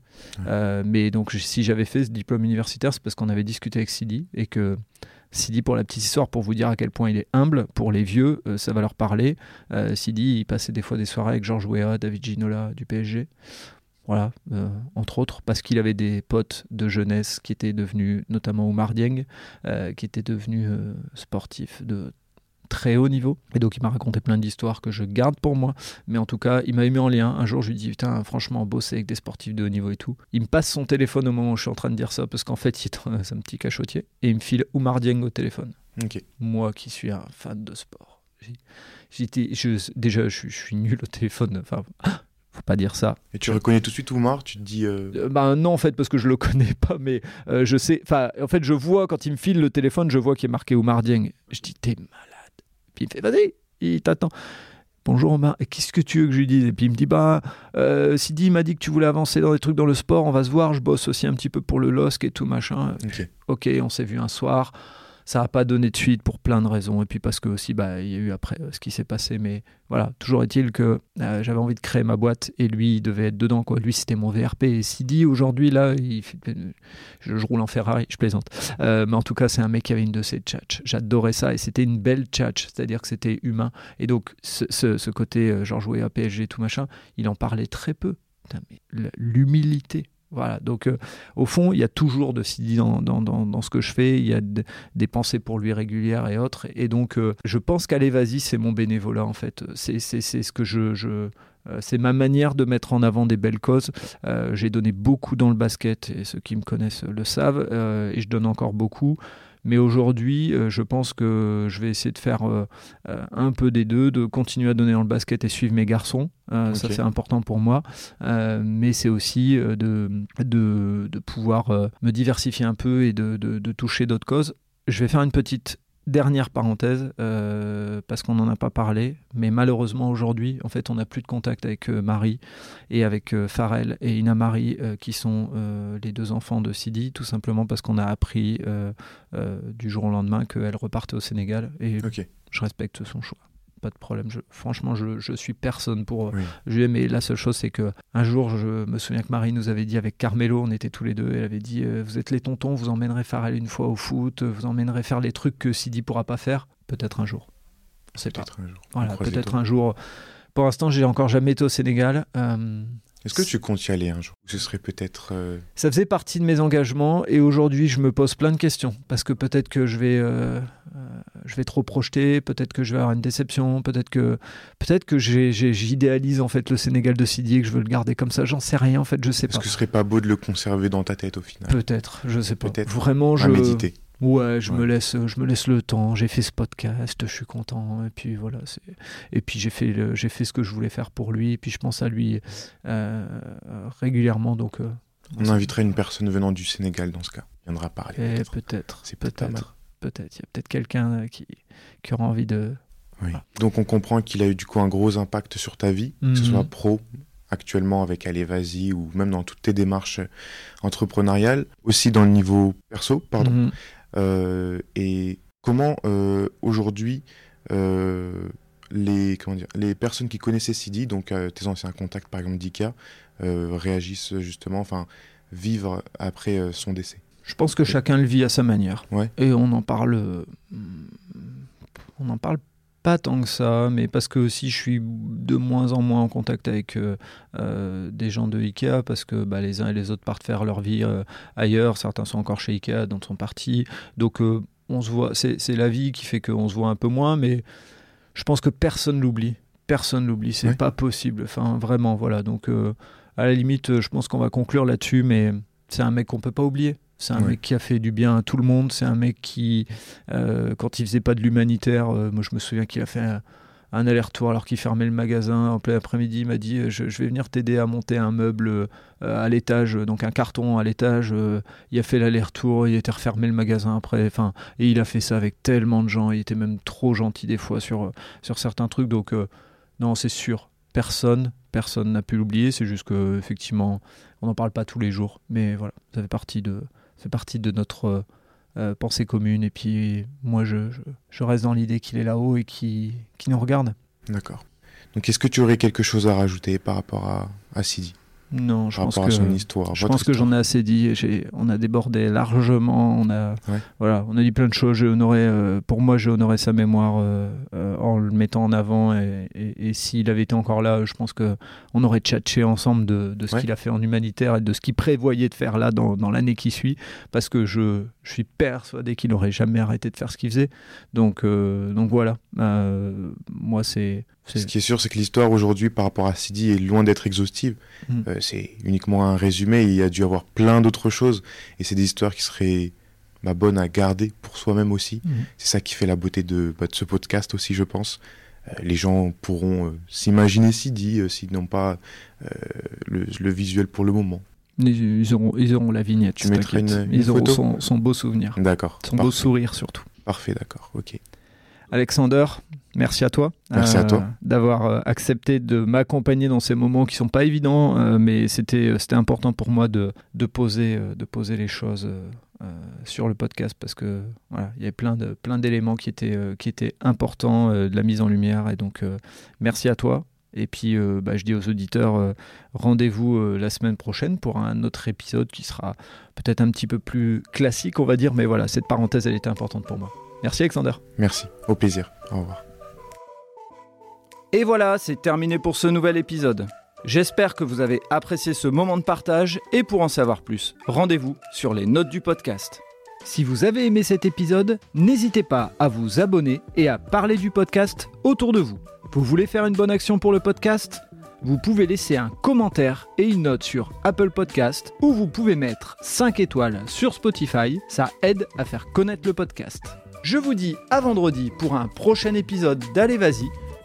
mais donc, si j'avais fait ce diplôme universitaire, c'est parce qu'on avait discuté avec Sidi et que Sidi, pour la petite histoire, pour vous dire à quel point il est humble, pour les vieux, euh, ça va leur parler. Euh, Sidi, il passait des fois des soirées avec Georges Weah, David Ginola du PSG. Voilà, euh, entre autres, parce qu'il avait des potes de jeunesse qui étaient devenus, notamment Oumar Dieng, qui était devenu sportif de très haut niveau. Et donc il m'a raconté plein d'histoires que je garde pour moi. Mais en tout cas, il m'a mis en lien. Un jour, je lui dis, putain, franchement, bosser avec des sportifs de haut niveau et tout. Il me passe son téléphone au moment où je suis en train de dire ça, parce qu'en fait, il est un petit cachotier. Et il me file Oumar Dieng au téléphone. Moi qui suis un fan de sport. J'étais, je, déjà, je, suis nul au téléphone. Enfin, faut pas dire ça. Et tu reconnais tout de suite Oumar? Tu te dis. euh, Euh, ben non en fait parce que je le connais pas mais euh, je sais enfin en fait je vois quand il me file le téléphone je vois qu'il est marqué Oumar Dieng je dis t'es malade puis il me fait vas-y il t'attend. Bonjour Omar. Qu'est-ce que tu veux que je lui dise? Et puis il me dit bah euh, Sidi m'a dit que tu voulais avancer dans des trucs dans le sport. On va se voir. Je bosse aussi un petit peu pour le LOSC et tout machin. Ok. ok on s'est vu un soir ça n'a pas donné de suite pour plein de raisons et puis parce que aussi bah il y a eu après euh, ce qui s'est passé mais voilà toujours est-il que euh, j'avais envie de créer ma boîte et lui il devait être dedans quoi. Lui c'était mon VRP et Sidi aujourd'hui là fait- je, roule en Ferrari je plaisante. Euh, mais en tout cas c'est un mec qui avait une de ces tchatches. J'adorais ça et c'était une belle tchatch c'est-à-dire que c'était humain. Et donc ce, ce- côté euh, genre jouer à PSG tout machin il en parlait très peu. L'humilité voilà donc euh, au fond il y a toujours de Sidi dans, dans, ce que je fais il y a de- des pensées pour lui régulières et autres et donc euh, je pense qu'allez vas-y c'est mon bénévolat en fait c'est ce que je, je euh, c'est ma manière de mettre en avant des belles causes. J'ai donné beaucoup dans le basket et ceux qui me connaissent le savent et je donne encore beaucoup. Mais aujourd'hui, euh, je pense que je vais essayer de faire euh, euh, un peu des deux, de continuer à donner dans le basket et suivre mes garçons. Ça, c'est important pour moi. Mais c'est aussi de, de, de pouvoir me diversifier un peu et de, de- de toucher d'autres causes. Je vais faire une petite dernière parenthèse, euh, parce qu'on n'en a pas parlé, mais malheureusement aujourd'hui, en fait, on n'a plus de contact avec euh, Marie et avec euh, Farel et Ina Marie, euh, qui sont les deux enfants de Sidi, tout simplement parce qu'on a appris du jour au lendemain qu'elle repartait au Sénégal, et je respecte son choix. Pas de problème. Je- franchement, je, je suis personne pour euh, Oui. juger, mais la seule chose, c'est que un jour, je me souviens que Marie nous avait dit avec Carmelo, on était tous les deux, elle avait dit euh, Vous êtes les tontons, vous emmènerez Farrell une fois au foot, vous emmènerez faire les trucs que Sidi pourra pas faire. Peut-être un jour. On sait pas. Peut-être un jour. Voilà, peut-être un jour. Pour l'instant, j'ai encore jamais été au Sénégal. Euh, Est-ce que tu comptes y aller un jour Ou Ce serait peut-être. euh, ça faisait partie de mes engagements et aujourd'hui, je me pose plein de questions parce que peut-être que je vais, euh, euh, je vais trop projeter, peut-être que je vais avoir une déception, peut-être que, peut-être que j'idéalise en fait le Sénégal de Sidi et que je veux le garder comme ça. J'en sais rien en fait, je sais Est-ce pas. que ce serait pas beau de le conserver dans ta tête au final? Peut-être, je sais pas. Peut-être. Vraiment, À je. méditer. Ouais, je me laisse, je me laisse le temps. J'ai fait ce podcast, je suis content. Et puis voilà, c'est. Et puis j'ai fait, j'ai fait ce que je voulais faire pour lui. Et puis je pense à lui euh, régulièrement. Donc. euh, On inviterait une personne venant du Sénégal dans ce cas. Il viendra parler. Et peut-être. peut-être, C'est peut-être peut-être. Il y a peut-être quelqu'un euh, qui, qui aura envie de. Oui. Donc on comprend qu'il a eu du coup un gros impact sur ta vie, que ce Mhm. soit pro, actuellement avec Vas-y ou même dans toutes tes démarches entrepreneuriales, aussi dans le niveau perso, pardon. Mhm. Et comment euh, aujourd'hui euh, les, comment dire, les personnes qui connaissaient Sidi, donc euh, tes anciens contacts par exemple d'IKEA, euh, réagissent justement, enfin vivre après euh, son décès? Je pense que chacun le vit à sa manière. Ouais. Et on en parle. euh, On n'en parle pas tant que ça, mais parce que aussi je suis de moins en moins en contact avec euh, euh, des gens de Ikea, parce que bah, les uns et les autres partent faire leur vie euh, ailleurs. Certains sont encore chez Ikea, d'autres sont partis. Donc euh, on se voit. C'est la vie qui fait qu'on se voit un peu moins, mais je pense que personne l'oublie. Personne l'oublie. C'est pas possible. Enfin, vraiment, voilà. Donc, à la limite, je pense qu'on va conclure là-dessus, mais c'est un mec qu'on peut pas oublier. C'est un Ouais. mec qui a fait du bien à tout le monde. C'est un mec qui, euh, quand il faisait pas de l'humanitaire, euh, moi je me souviens qu'il a fait un, un aller-retour alors qu'il fermait le magasin en plein après-midi. Il m'a dit euh, je, je vais venir t'aider à monter un meuble à l'étage, donc un carton à l'étage. il a fait l'aller-retour, il était refermé le magasin après. Enfin, et il a fait ça avec tellement de gens. Il était même trop gentil des fois sur, sur certains trucs. Donc, non, c'est sûr. Personne, personne n'a pu l'oublier. C'est juste que effectivement, on n'en parle pas tous les jours. Mais voilà, ça fait partie de, fait partie de notre euh, euh, pensée commune. Et puis, moi, je, je, je reste dans l'idée qu'il est là-haut et qui, qui nous regarde. D'accord. Donc est-ce que tu aurais quelque chose à rajouter par rapport à, à Sidi? Non, je Par pense rapport que. à son histoire Je pense que j'en ai assez dit. On a débordé largement. On a, Ouais. voilà, on a dit plein de choses. J'ai honoré, euh, pour moi, j'ai honoré sa mémoire euh, euh, en le mettant en avant. Et, et- et s'il avait été encore là, je pense que on aurait tchatché ensemble de, de ce Ouais. qu'il a fait en humanitaire et de ce qu'il prévoyait de faire là dans, dans l'année qui suit. Parce que je, je suis persuadé qu'il n'aurait jamais arrêté de faire ce qu'il faisait. Donc, donc voilà. Moi, c'est. Ce qui est sûr, c'est que l'histoire aujourd'hui par rapport à Sidi est loin d'être exhaustive. Mm. Euh, c'est uniquement un résumé. Il y a dû y avoir plein d'autres choses. Et c'est des histoires qui seraient bah, bonnes à garder pour soi-même aussi. Mhm. C'est ça qui fait la beauté de, bah, de ce podcast aussi, je pense. les gens pourront s'imaginer Sidi s'ils n'ont pas le, visuel pour le moment. Ils auront, ils auront la vignette. Tu mettras une, Ils auront son, son, beau souvenir. D'accord. Son beau sourire surtout. Parfait, d'accord. Ok. Alexander, merci à toi. Merci à toi. D'avoir accepté de m'accompagner dans ces moments qui sont pas évidents, mais c'était important pour moi de, de poser de poser les choses sur le podcast parce que voilà, il y avait plein de plein d'éléments qui étaient qui étaient importants de la mise en lumière et donc merci à toi. Et puis, bah, je dis aux auditeurs, rendez-vous la semaine prochaine pour un autre épisode qui sera peut-être un petit peu plus classique, on va dire. Mais voilà, cette parenthèse, elle était importante pour moi. Merci Alexander. Merci, au plaisir. Au revoir. Et voilà, c'est terminé pour ce nouvel épisode. J'espère que vous avez apprécié ce moment de partage et pour en savoir plus, rendez-vous sur les notes du podcast. Si vous avez aimé cet épisode, n'hésitez pas à vous abonner et à parler du podcast autour de vous. Vous voulez faire une bonne action pour le podcast? Vous pouvez laisser un commentaire et une note sur Apple Podcast ou vous pouvez mettre 5 étoiles sur Spotify, ça aide à faire connaître le podcast. Je vous dis à vendredi pour un prochain épisode d'Allez Vas-y,